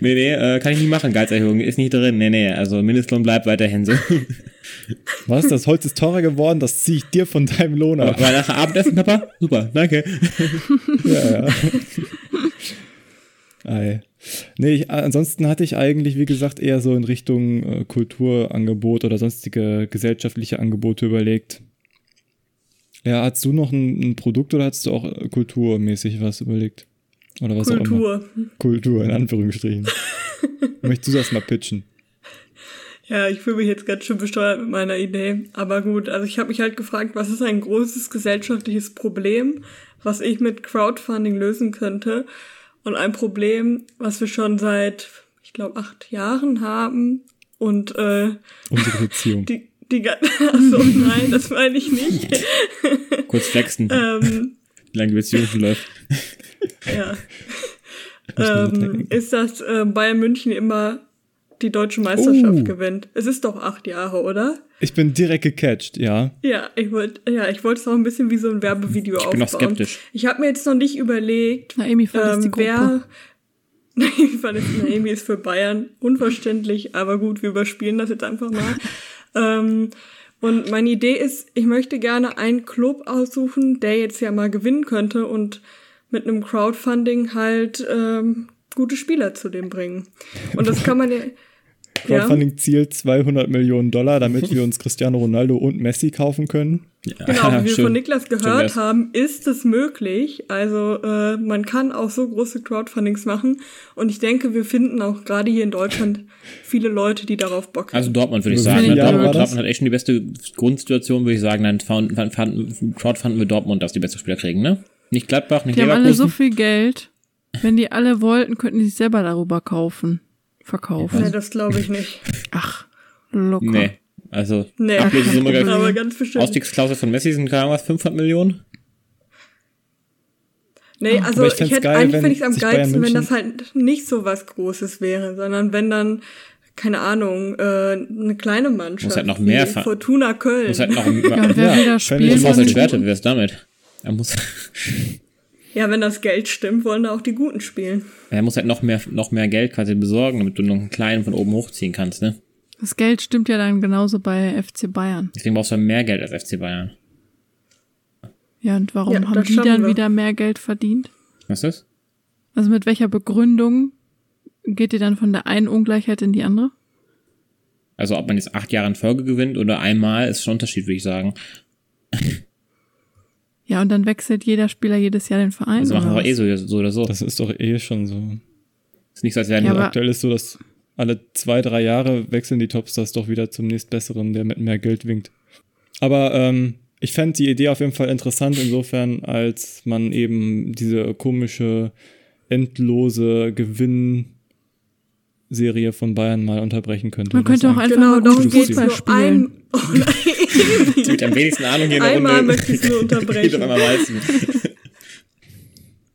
Nee, nee, äh, kann ich nicht machen. Gehaltserhöhung ist nicht drin. Nee, nee, also Mindestlohn bleibt weiterhin so. (laughs) Was? Das Holz ist teurer geworden? Das ziehe ich dir von deinem Lohn ab. Aber nachher Abendessen, Papa? Super, danke. ja, ja. Ei. Nee, ich, ansonsten hatte ich eigentlich, wie gesagt, eher so in Richtung äh, Kulturangebot oder sonstige gesellschaftliche Angebote überlegt. Ja, hast du noch ein, ein Produkt oder hast du auch äh, kulturmäßig was überlegt? Oder was Kultur. auch immer? Kultur, in Anführungsstrichen. (laughs) Möchtest du das mal pitchen? Ja, ich fühle mich jetzt ganz schön besteuert mit meiner Idee. Aber gut, also ich habe mich halt gefragt, was ist ein großes gesellschaftliches Problem, was ich mit Crowdfunding lösen könnte? Und ein Problem, was wir schon seit, ich glaube, acht Jahren haben. Und äh, unsere Beziehung. Die, die (laughs) Achso, nein, das meine ich nicht. (laughs) Kurz flexen. (laughs) ähm, Wie lange die Beziehung schon läuft. ja. ähm, ist, dass äh, Bayern München immer die deutsche Meisterschaft oh. gewinnt. Es ist doch acht Jahre, oder? Ich bin direkt gecatcht, ja. Ja, ich wollte ja, ich wollte es auch ein bisschen wie so ein Werbevideo ich aufbauen. Ich bin noch skeptisch. Ich habe mir jetzt noch nicht überlegt, Naomi ähm, die wer (laughs) Naomi ist für Bayern unverständlich, aber gut, wir überspielen das jetzt einfach mal. (laughs) ähm, und meine Idee ist, ich möchte gerne einen Club aussuchen, der jetzt ja mal gewinnen könnte und mit einem Crowdfunding halt ähm, gute Spieler zu dem bringen. Und das kann man ja. (laughs) Crowdfunding-Ziel 200 Millionen Dollar, damit wir uns Cristiano Ronaldo und Messi kaufen können. Ja, genau, (laughs) wie wir schön, von Niklas gehört haben, ist es möglich. Also äh, man kann auch so große Crowdfundings machen. Und ich denke, wir finden auch gerade hier in Deutschland (laughs) viele Leute, die darauf Bock haben. Also Dortmund würde ich sagen. Ne? Dortmund, Dortmund, hat echt schon die beste Grundsituation, würde ich sagen. Dann crowdfunden wir Dortmund, dass die beste Spieler kriegen, ne? Nicht Gladbach, nicht die Leverkusen. Die haben alle so viel Geld. Wenn die alle wollten, könnten die sich selber darüber kaufen. Verkaufen. Nee, das glaube ich nicht. Ach, locker. Nee, also nee, Ablösesumme, aber ganz bestimmt. Ausstiegsklausel von Messi sind gerade was, 500 Millionen? Nee, also ich, ich hätte geil, eigentlich finde ich es am geilsten, wenn das halt nicht so was Großes wäre, sondern wenn dann keine Ahnung, äh, eine kleine Mannschaft. Muss halt noch mehr Fortuna Köln. Muss halt noch ja, wer will da spielen? Muss halt Schwerte, wer ist damit? Er muss. Ja, wenn das Geld stimmt, wollen da auch die Guten spielen. Er muss halt noch mehr, noch mehr Geld quasi besorgen, damit du noch einen kleinen von oben hochziehen kannst, ne? Das Geld stimmt ja dann genauso bei FC Bayern. Deswegen brauchst du mehr Geld als FC Bayern. Ja, und warum ja, haben die dann wir. wieder mehr Geld verdient? Was ist das? Also mit welcher Begründung geht ihr dann von der einen Ungleichheit in die andere? Also ob man jetzt acht Jahre in Folge gewinnt oder einmal, ist schon ein Unterschied, würde ich sagen. (laughs) Ja, und dann wechselt jeder Spieler jedes Jahr den Verein. Das machen wir eh so, so, oder so. Das ist doch eh schon so. Ist nicht so, als wären ja, aktuell ist so, dass alle zwei, drei Jahre wechseln die Topstars doch wieder zum nächstbesseren, der mit mehr Geld winkt. Aber ähm, ich fände die Idee auf jeden Fall interessant, insofern, als man eben diese komische, endlose Gewinnserie von Bayern mal unterbrechen könnte. Man könnte auch einfach genau, mal Fußball spielen. Ein, (laughs) oh Die mit am wenigsten Ahnung hier Einmal möchte ich nur (laughs) unterbrechen.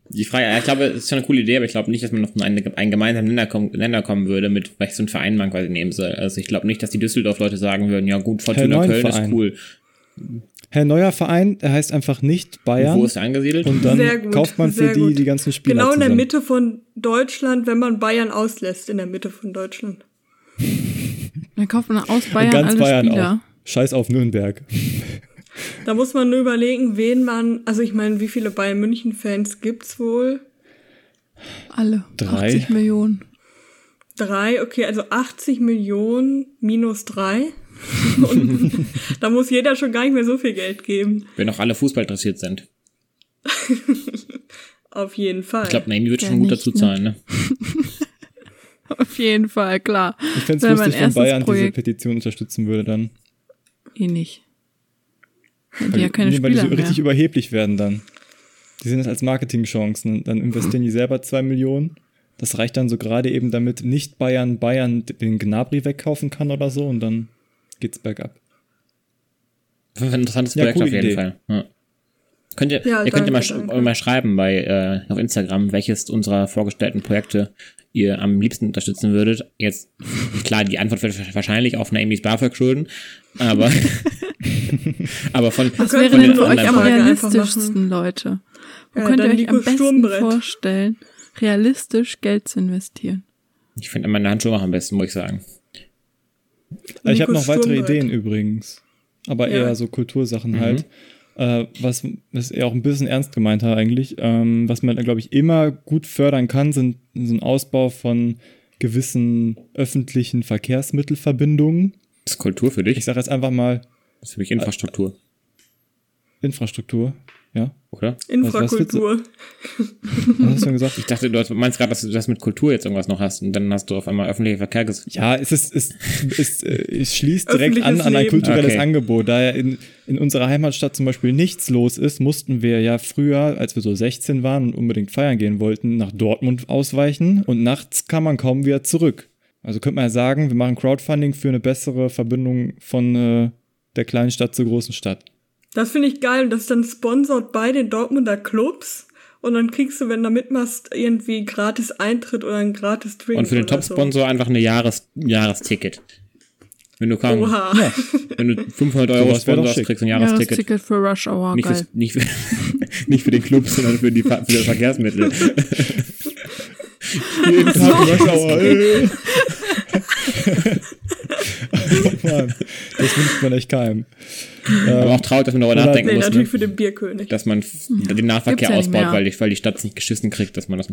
Die Frage, ich glaube, das ist schon eine coole Idee, aber ich glaube nicht, dass man auf einen, einen gemeinsamen Nenner, kommen, Nenner kommen würde, mit welchem so ein Verein man quasi nehmen soll. Also ich glaube nicht, dass die Düsseldorf-Leute sagen würden, ja gut, Fortuna Köln Verein. ist cool. Herr neuer Verein, der heißt einfach nicht Bayern. Und wo ist er angesiedelt? Und dann gut, kauft man für die gut. die ganzen Spieler Genau in zusammen. der Mitte von Deutschland, wenn man Bayern auslässt, in der Mitte von Deutschland. (laughs) Dann kauft man aus Bayern ganz alle Bayern Spieler. Auch. Scheiß auf Nürnberg. Da muss man nur überlegen, wen man, also ich meine, wie viele Bayern München Fans gibt's wohl? Alle. Drei. 80 Millionen. Drei, okay, also 80 Millionen minus drei. (laughs) Und da muss jeder schon gar nicht mehr so viel Geld geben. Wenn auch alle Fußball interessiert sind. (laughs) Auf jeden Fall. Ich glaube, Naomi wird ja, schon gut dazu ne? zahlen, ne? (laughs) Auf jeden Fall, klar. Ich fände es lustig, wenn Bayern Projekt. diese Petition unterstützen würde dann. Eh nicht. Weil die ja keine nee, Spieler Weil die so mehr. richtig überheblich werden dann. Die sehen das als Marketingchancen. Dann investieren die selber zwei Millionen. Das reicht dann so gerade eben, damit nicht Bayern Bayern den Gnabry wegkaufen kann oder so und dann geht's bergab. Das ist ein interessantes ja, Projekt auf jeden Idee. Fall. Ja. Könnt ihr, ja, ihr könnt ihr mal, sch mal schreiben bei äh, auf Instagram, welches unserer vorgestellten Projekte ihr am liebsten unterstützen würdet. Jetzt, klar, die Antwort wird wahrscheinlich auf Naomi's BAföG schulden, aber, (laughs) aber von, Was von wäre denn für euch am realistischsten, Leute? Wo ja, könnt ihr euch am besten vorstellen, realistisch Geld zu investieren? Ich finde meine Handschuhe am besten, muss ich sagen. Ich habe noch weitere Ideen übrigens, aber ja. eher so Kultursachen mhm. halt. Äh, was, was er auch ein bisschen ernst gemeint hat eigentlich. Ähm, was man, glaube ich, immer gut fördern kann, sind so ein Ausbau von gewissen öffentlichen Verkehrsmittelverbindungen. Das ist Kultur für dich? Ich sage jetzt einfach mal. Das ist für mich Infrastruktur. Äh, Infrastruktur. Ja. Oder? Infrakultur. Was, was, hast du gesagt? Ich dachte, du meinst gerade, dass du das mit Kultur jetzt irgendwas noch hast und dann hast du auf einmal öffentlicher Verkehr gesagt. Ja, es ist, es, es, es schließt direkt an an ein kulturelles okay. Angebot. Da ja in, in unserer Heimatstadt zum Beispiel nichts los ist, mussten wir ja früher, als wir so 16 waren und unbedingt feiern gehen wollten, nach Dortmund ausweichen und nachts kam man kaum wieder zurück. Also könnte man ja sagen, wir machen Crowdfunding für eine bessere Verbindung von äh, der kleinen Stadt zur großen Stadt. Das finde ich geil. Und das ist dann sponsort bei den Dortmunder Clubs. Und dann kriegst du, wenn du mitmachst, irgendwie gratis Eintritt oder ein gratis Drink. Und für den Top-Sponsor so. einfach ein Jahres Jahresticket. Wenn du kaum, Oha. Ja, wenn du 500 Euro sponsorst, kriegst du ein Jahresticket. Jahresticket für Rush Hour, nicht, geil. nicht, für, (laughs) nicht für den Club, sondern für die, für die Verkehrsmittel. (laughs) Jeden Tag Rush Hour. (laughs) (laughs) Mann, das wünscht man echt keinem. Aber auch traurig, dass man darüber nachdenken nee, muss. natürlich ne? für den Bierkönig. Dass man den Nahverkehr ja ausbaut, weil die, weil die Stadt es nicht geschissen kriegt, dass man das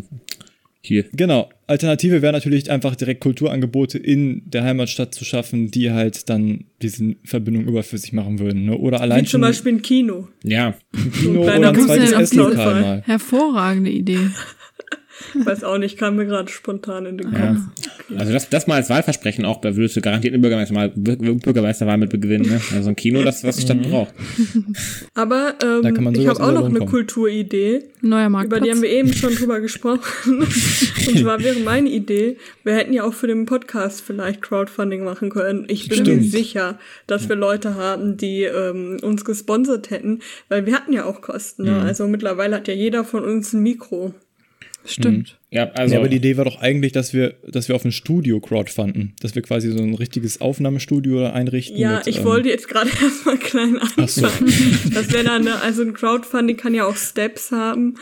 hier. Genau. Alternative wäre natürlich einfach direkt Kulturangebote in der Heimatstadt zu schaffen, die halt dann diese Verbindung überflüssig machen würden. Ne? Oder allein Wie zum Beispiel ein Kino. Ja. Ein Kino oder ein zweites Esslokal mal. Hervorragende Idee. (laughs) Weiß auch nicht, kam mir gerade spontan in den Kopf. Ja. Okay. Also das, das mal als Wahlversprechen auch, da würdest du garantiert eine Bürgermeister mal, Bürgermeisterwahl mit gewinnen. Ne? Also ein Kino, das, was die Stadt mhm. braucht. Aber ähm, ich habe auch noch eine kommen. Kulturidee. Neuer Marktplatz. Über die haben wir eben schon drüber gesprochen. (laughs) Und zwar wäre meine Idee, wir hätten ja auch für den Podcast vielleicht Crowdfunding machen können. Ich bin Stimmt. mir sicher, dass wir Leute haben, die ähm, uns gesponsert hätten, weil wir hatten ja auch Kosten. Ne? Mhm. Also mittlerweile hat ja jeder von uns ein Mikro. Stimmt. Mhm. Ja, also. Ja, aber die Idee war doch eigentlich, dass wir, dass wir auf ein Studio crowdfunden. Dass wir quasi so ein richtiges Aufnahmestudio einrichten. Ja, mit, ich ähm, wollte jetzt gerade (laughs) erstmal klein anfangen. So. Das wäre dann, also ein Crowdfunding kann ja auch Steps haben.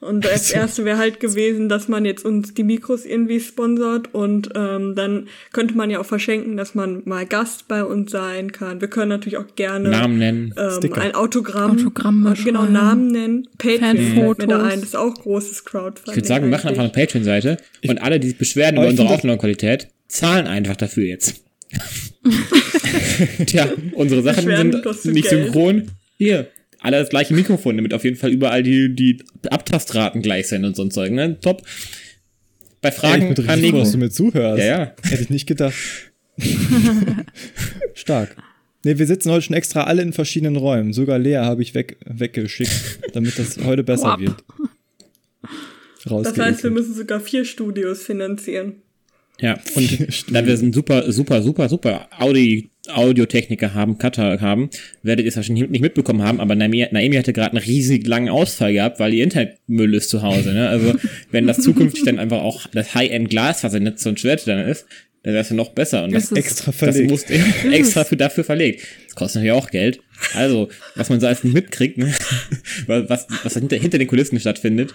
Und das erste wäre halt gewesen, dass man jetzt uns die Mikros irgendwie sponsert und ähm, dann könnte man ja auch verschenken, dass man mal Gast bei uns sein kann. Wir können natürlich auch gerne Namen nennen, ähm, ein Autogramm, Autogramm äh, genau Namen nennen, Patreon mir da ein, das ist auch großes Crowdfunding. Ich würde sagen, wir machen einfach eine Patreon-Seite und alle, die sich beschweren über unsere Aufnahmequalität, zahlen einfach dafür jetzt. (laughs) Tja, unsere Sachen sind nicht Geld. synchron. Hier, alle das gleiche Mikrofon, damit auf jeden Fall überall die, die Abtastraten gleich sind und so ein Zeug, ne? Top. Bei Fragen Ey, an Nico. dass du mir zuhörst. Ja, ja. Hätte ich nicht gedacht. (laughs) Stark. Ne, wir sitzen heute schon extra alle in verschiedenen Räumen. Sogar Lea habe ich weg, weggeschickt, damit das heute besser Wap. wird. Das heißt, wir müssen sogar vier Studios finanzieren. Ja, und da wir einen super, super, super, super Audi Audiotechniker haben, Cutter haben, werdet ihr es wahrscheinlich nicht mitbekommen haben, aber Naomi, Naomi hatte gerade einen riesig langen Ausfall gehabt, weil ihr Internetmüll ist zu Hause. Ne? Also wenn das zukünftig dann einfach auch das High-End-Glasfasernetz so ein Schwert dann ist, dann wäre es ja noch besser. Und das, das extra verlegt. Das muss (laughs) extra für, dafür verlegt. Das kostet natürlich auch Geld. Also, was man so als mitkriegt, ne? (laughs) was, was hinter, hinter den Kulissen stattfindet,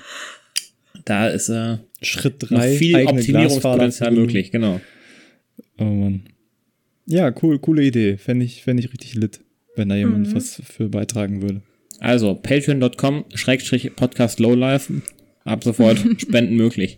da ist äh, Schritt drei viel Optimierungspotenzial möglich, genau. Oh Mann. Ja, cool, coole Idee. Fände ich, fänd ich richtig lit, wenn da jemand mhm. was für beitragen würde. Also, patreon.com, Schrägstrich Podcast Lowlife. Ab sofort (laughs) Spenden möglich.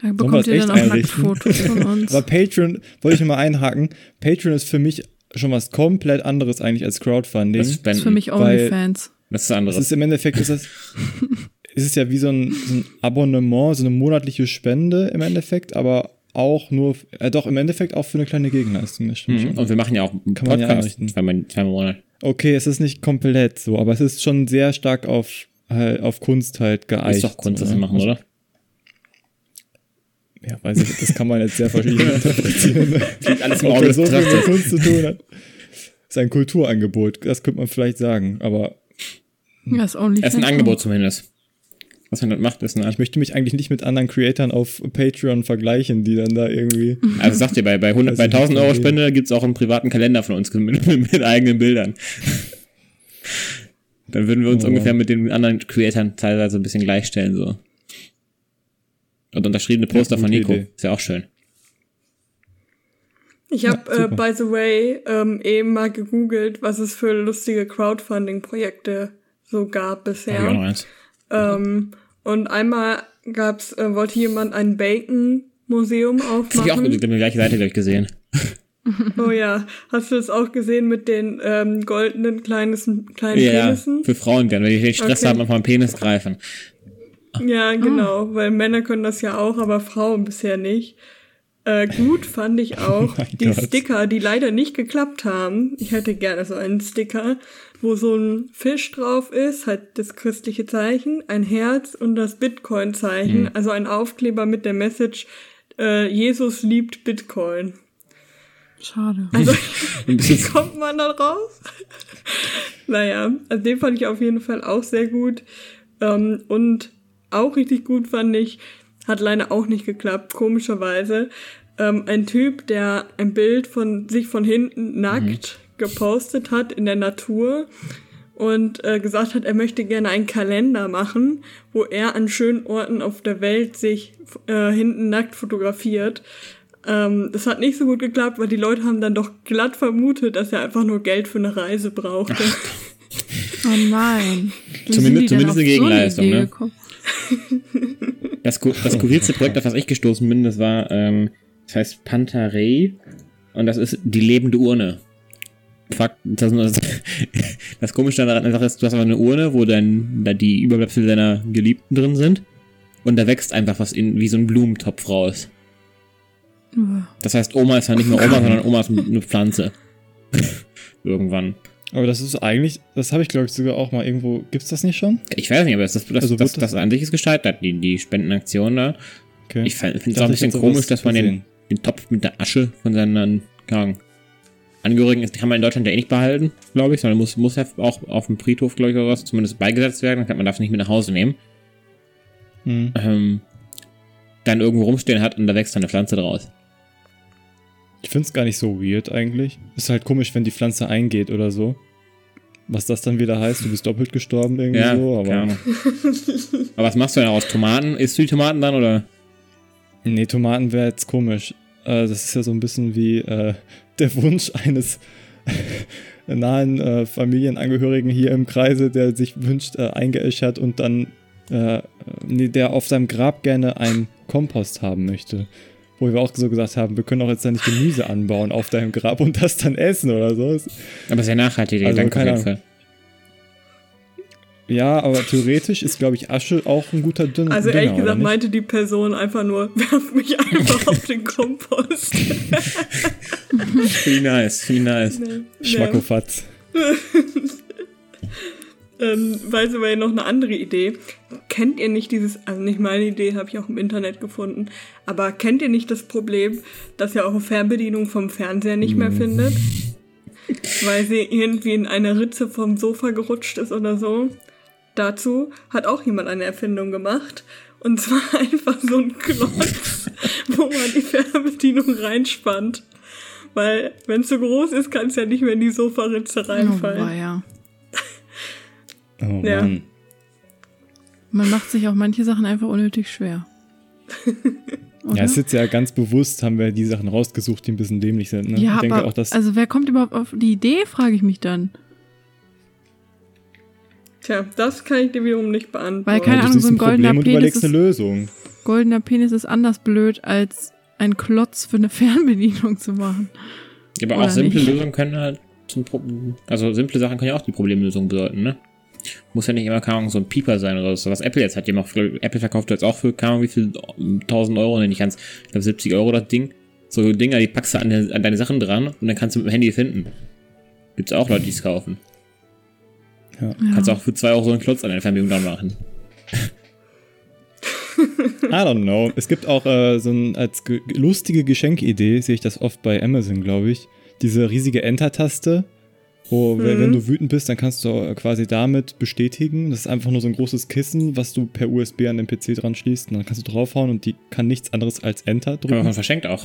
Da bekommt ihr dann auch Nacktfotos von (laughs) uns. Aber Patreon, wollte ich mal einhaken, Patreon ist für mich schon was komplett anderes eigentlich als Crowdfunding. Das, ist für mich OnlyFans. Das ist anderes. Das ist im Endeffekt, ist das, (laughs) ist es ja wie so ein, so ein Abonnement, so eine monatliche Spende im Endeffekt, aber auch nur, äh, doch im Endeffekt auch für eine kleine Gegenleistung. Das stimmt mhm. Und wir machen ja auch einen Kann Podcast man ja zweimal, zweimal Monat. Okay, es ist nicht komplett so, aber es ist schon sehr stark auf, halt, auf Kunst halt geeicht. Ist doch Kunst, was wir machen, oder? Ja, weiß ich, das kann man jetzt sehr verschieden (laughs) interpretieren. alles im Auge so viel mit Kunst zu tun hat. Das ist ein Kulturangebot, das könnte man vielleicht sagen, aber. Ja, ist, only es ist ein Angebot zumindest. Was man dort macht, ist eine Ich möchte mich eigentlich nicht mit anderen Creatoren auf Patreon vergleichen, die dann da irgendwie. (laughs) Also sagt ihr, bei, bei, 100, (laughs) bei 1000 Euro Spende gibt's auch einen privaten Kalender von uns (laughs) mit, mit eigenen Bildern. dann würden wir uns oh. ungefähr mit den anderen Creatoren teilweise ein bisschen gleichstellen, so. Und unterschriebene Poster ja, von Nico. Idee. Ist ja auch schön. Ich habe, ja, äh, by the way, ähm, eben mal gegoogelt, was es für lustige Crowdfunding-Projekte so gab bisher. Hab Ähm, und einmal gab's, äh, wollte jemand ein Bacon-Museum aufmachen. Das hab ich auch die gleiche Seite gleich gesehen. (laughs) Oh ja, hast du das auch gesehen mit den ähm, goldenen Kleines, kleinen ja, Penissen? für Frauen gern, wenn die Stress okay. haben, auf einen Penis greifen. Ja, genau, oh. weil Männer können das ja auch, aber Frauen bisher nicht. Äh, gut fand ich (laughs) auch oh die Gott. Sticker, die leider nicht geklappt haben. Ich hätte gerne so einen Sticker, wo so ein Fisch drauf ist, halt das christliche Zeichen, ein Herz und das Bitcoin-Zeichen, mhm. also ein Aufkleber mit der Message, äh, Jesus liebt Bitcoin. Schade. Also, (laughs) (laughs) wie kommt man da raus? (laughs) naja, also den fand ich auf jeden Fall auch sehr gut. Ähm, und auch richtig gut fand ich, hat leider auch nicht geklappt, komischerweise. Ähm, ein Typ, der ein Bild von sich von hinten nackt mhm. Gepostet hat in der Natur und äh, gesagt hat, er möchte gerne einen Kalender machen, wo er an schönen Orten auf der Welt sich äh, hinten nackt fotografiert. Ähm, das hat nicht so gut geklappt, weil die Leute haben dann doch glatt vermutet, dass er einfach nur Geld für eine Reise brauchte. oh nein. Zumindest, zumindest eine Gegenleistung, ne? (laughs) Das, das skurrilste Projekt, auf das ich gestoßen bin, das war, ähm, das heißt Pantarei und das ist die lebende Urne. Fakt, das, das, das Komische daran ist, du hast aber eine Urne, wo dann da die Überbleibsel deiner Geliebten drin sind. Und da wächst einfach was in, wie so ein Blumentopf raus. Das heißt, Oma ist ja nicht mehr Oma, (laughs) sondern Oma ist eine Pflanze. (laughs) Irgendwann. Aber das ist eigentlich, das habe ich glaube ich sogar auch mal irgendwo, gibt es das nicht schon? Ich weiß nicht, aber das, das, also das, das, das an sich ist gestaltet, die, die Spendenaktion da. Okay. Ich finde es auch ein bisschen komisch, dass man den, den Topf mit der Asche von seinen ja, Angehörigen, die kann man in Deutschland ja eh nicht behalten, glaube ich, sondern muss, muss ja auch auf dem Friedhof, glaube ich, oder was, zumindest beigesetzt werden, dann kann man das nicht mit nach Hause nehmen. Hm. Ähm, dann irgendwo rumstehen hat und da wächst dann eine Pflanze draus. Ich finde es gar nicht so weird eigentlich. Ist halt komisch, wenn die Pflanze eingeht oder so. Was das dann wieder heißt, du bist doppelt gestorben irgendwie ja, so, aber. aber was machst du denn aus Tomaten? Isst du die Tomaten dann oder? Nee, Tomaten wäre jetzt komisch. Äh, das ist ja so ein bisschen wie äh, der Wunsch eines (laughs) nahen äh, Familienangehörigen hier im Kreise, der sich wünscht, äh, eingeäschert und dann, äh, nee, der auf seinem Grab gerne einen Kompost haben möchte wo wir auch so gesagt haben, wir können auch jetzt da nicht Gemüse anbauen auf deinem Grab und das dann essen oder so. Aber sehr nachhaltig, also, danke auf jeden Fall. Ja, aber theoretisch ist, glaube ich, Asche auch ein guter Dünner. Also ehrlich Dünner, gesagt meinte die Person einfach nur, (laughs) werf mich einfach auf den Kompost. (laughs) Wie nice, wie nice. Nee, Schmackofatz. (laughs) ähm, weiß aber ja noch eine andere Idee. Kennt ihr nicht dieses, also nicht meine Idee, habe ich auch im Internet gefunden, aber kennt ihr nicht das Problem, dass ihr eure Fernbedienung vom Fernseher nicht mehr mm. findet? Weil sie irgendwie in eine Ritze vom Sofa gerutscht ist oder so. Dazu hat auch jemand eine Erfindung gemacht. Und zwar (laughs) einfach so ein Klotz, (laughs) wo man die Fernbedienung reinspannt. Weil, wenn es so groß ist, kann es ja nicht mehr in die Sofaritze reinfallen. Oh, ja. Oh, ja. Mann. Man macht sich auch manche Sachen einfach unnötig schwer. (laughs) ja, es ist jetzt ja ganz bewusst, haben wir die Sachen rausgesucht, die ein bisschen dämlich sind. Ne? Ja, ich denke aber, auch, dass also wer kommt überhaupt auf die Idee, frage ich mich dann. Tja, das kann ich dir wiederum nicht beantworten. Weil, keine Ahnung, so ein, ein goldener Penis ist, eine Lösung. goldener Penis ist anders blöd, als ein Klotz für eine (laughs) Fernbedienung zu machen. Ja, aber Oder auch simple nicht? Lösungen können halt zum Problem, also simple Sachen können ja auch die Problemlösung bedeuten, ne? Muss ja nicht immer, keine Ahnung, so ein Pieper sein oder so. Was Apple jetzt hat, ja noch, Apple verkauft jetzt auch für, keine Ahnung, wie viel, 1000 Euro, nicht ganz, ich glaube 70 Euro das Ding. So Dinger, die packst du an, an, deine Sachen dran und dann kannst du mit dem Handy finden. Gibt's auch Leute, die es kaufen. Ja. Kannst auch für 2 Euro so einen Klotz an deine Fernbedienung dran machen. (laughs) I don't know. Es gibt auch äh, so ein, als ge lustige Geschenkidee, sehe ich das oft bei Amazon, glaube ich. Diese riesige Enter-Taste, wo, mhm. wenn du wütend bist, dann kannst du äh, quasi damit bestätigen. Das ist einfach nur so ein großes Kissen, was du per USB an den PC dran schließt. Und dann kannst du draufhauen und die kann nichts anderes als Enter drücken. Aber man verschenkt auch.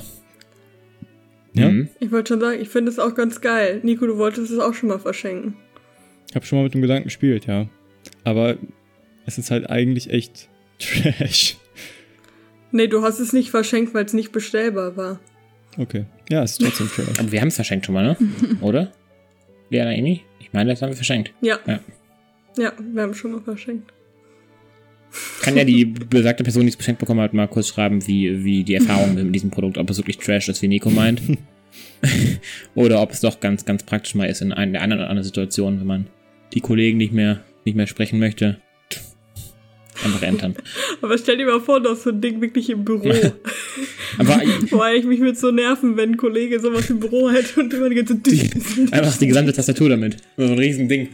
Ja? Mhm. Ich wollte schon sagen, ich finde es auch ganz geil. Nico, du wolltest es auch schon mal verschenken. Ich habe schon mal mit dem Gedanken gespielt, ja. Aber es ist halt eigentlich echt (laughs) Trash. Nee, du hast es nicht verschenkt, weil es nicht bestellbar war. Okay. Ja, es ist trotzdem (laughs) Trash. Aber wir haben es verschenkt schon mal, ne? (laughs) Oder? Liana Eni? Ich meine, das haben wir verschenkt. Ja. ja. Ja, wir haben schon mal verschenkt. Kann ja die besagte Person, die es geschenkt bekommen hat, mal kurz schreiben, wie, wie die Erfahrung mit diesem Produkt, ob es wirklich Trash ist, wie Nico meint. oder ob es doch ganz, ganz praktisch mal ist in einer anderen, anderen Situation, wenn man die Kollegen nicht mehr, nicht mehr sprechen möchte. Einfach entern. (laughs) Aber stell dir mal vor, du hast so ein Ding wirklich im Büro. Aber Boah, (laughs) ich mich würde so nerven, wenn ein Kollege sowas im Büro hätte und immer die ganze die, (laughs) Einfach die gesamte Tastatur damit. So ein riesen Ding.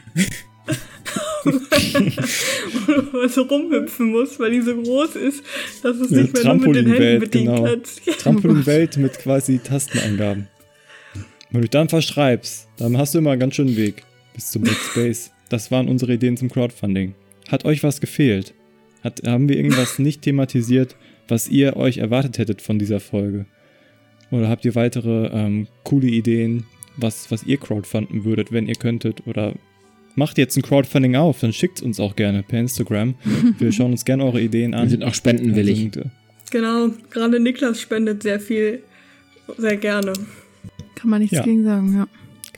Wo man so rumhüpfen muss, weil die so groß ist, dass es ja, nicht mehr nur mit den Händen bedient genau. kannst. Trampolinwelt mit quasi Tastenangaben. Wenn du dann verschreibst, dann hast du immer einen ganz schönen Weg bis zum Backspace. Das waren unsere Ideen zum Crowdfunding. Hat euch was gefehlt? Hat, haben wir irgendwas nicht thematisiert, was ihr euch erwartet hättet von dieser Folge? Oder habt ihr weitere ähm, coole Ideen, was, was ihr crowdfunden würdet, wenn ihr könntet? Oder macht jetzt ein Crowdfunding auf, dann schickt es uns auch gerne per Instagram. Wir schauen uns gerne eure Ideen an. Wir sind auch spendenwillig. Also, genau, gerade Niklas spendet sehr viel, sehr gerne. Kann man nichts ja. gegen sagen, ja.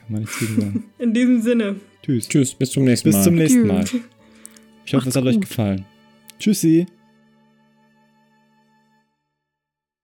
Kann man nichts gegen sagen. (laughs) In diesem Sinne. Tschüss. Tschüss, bis zum nächsten Mal. Bis zum nächsten Mal. Ich hoffe, es hat gut. euch gefallen. Tschüssi.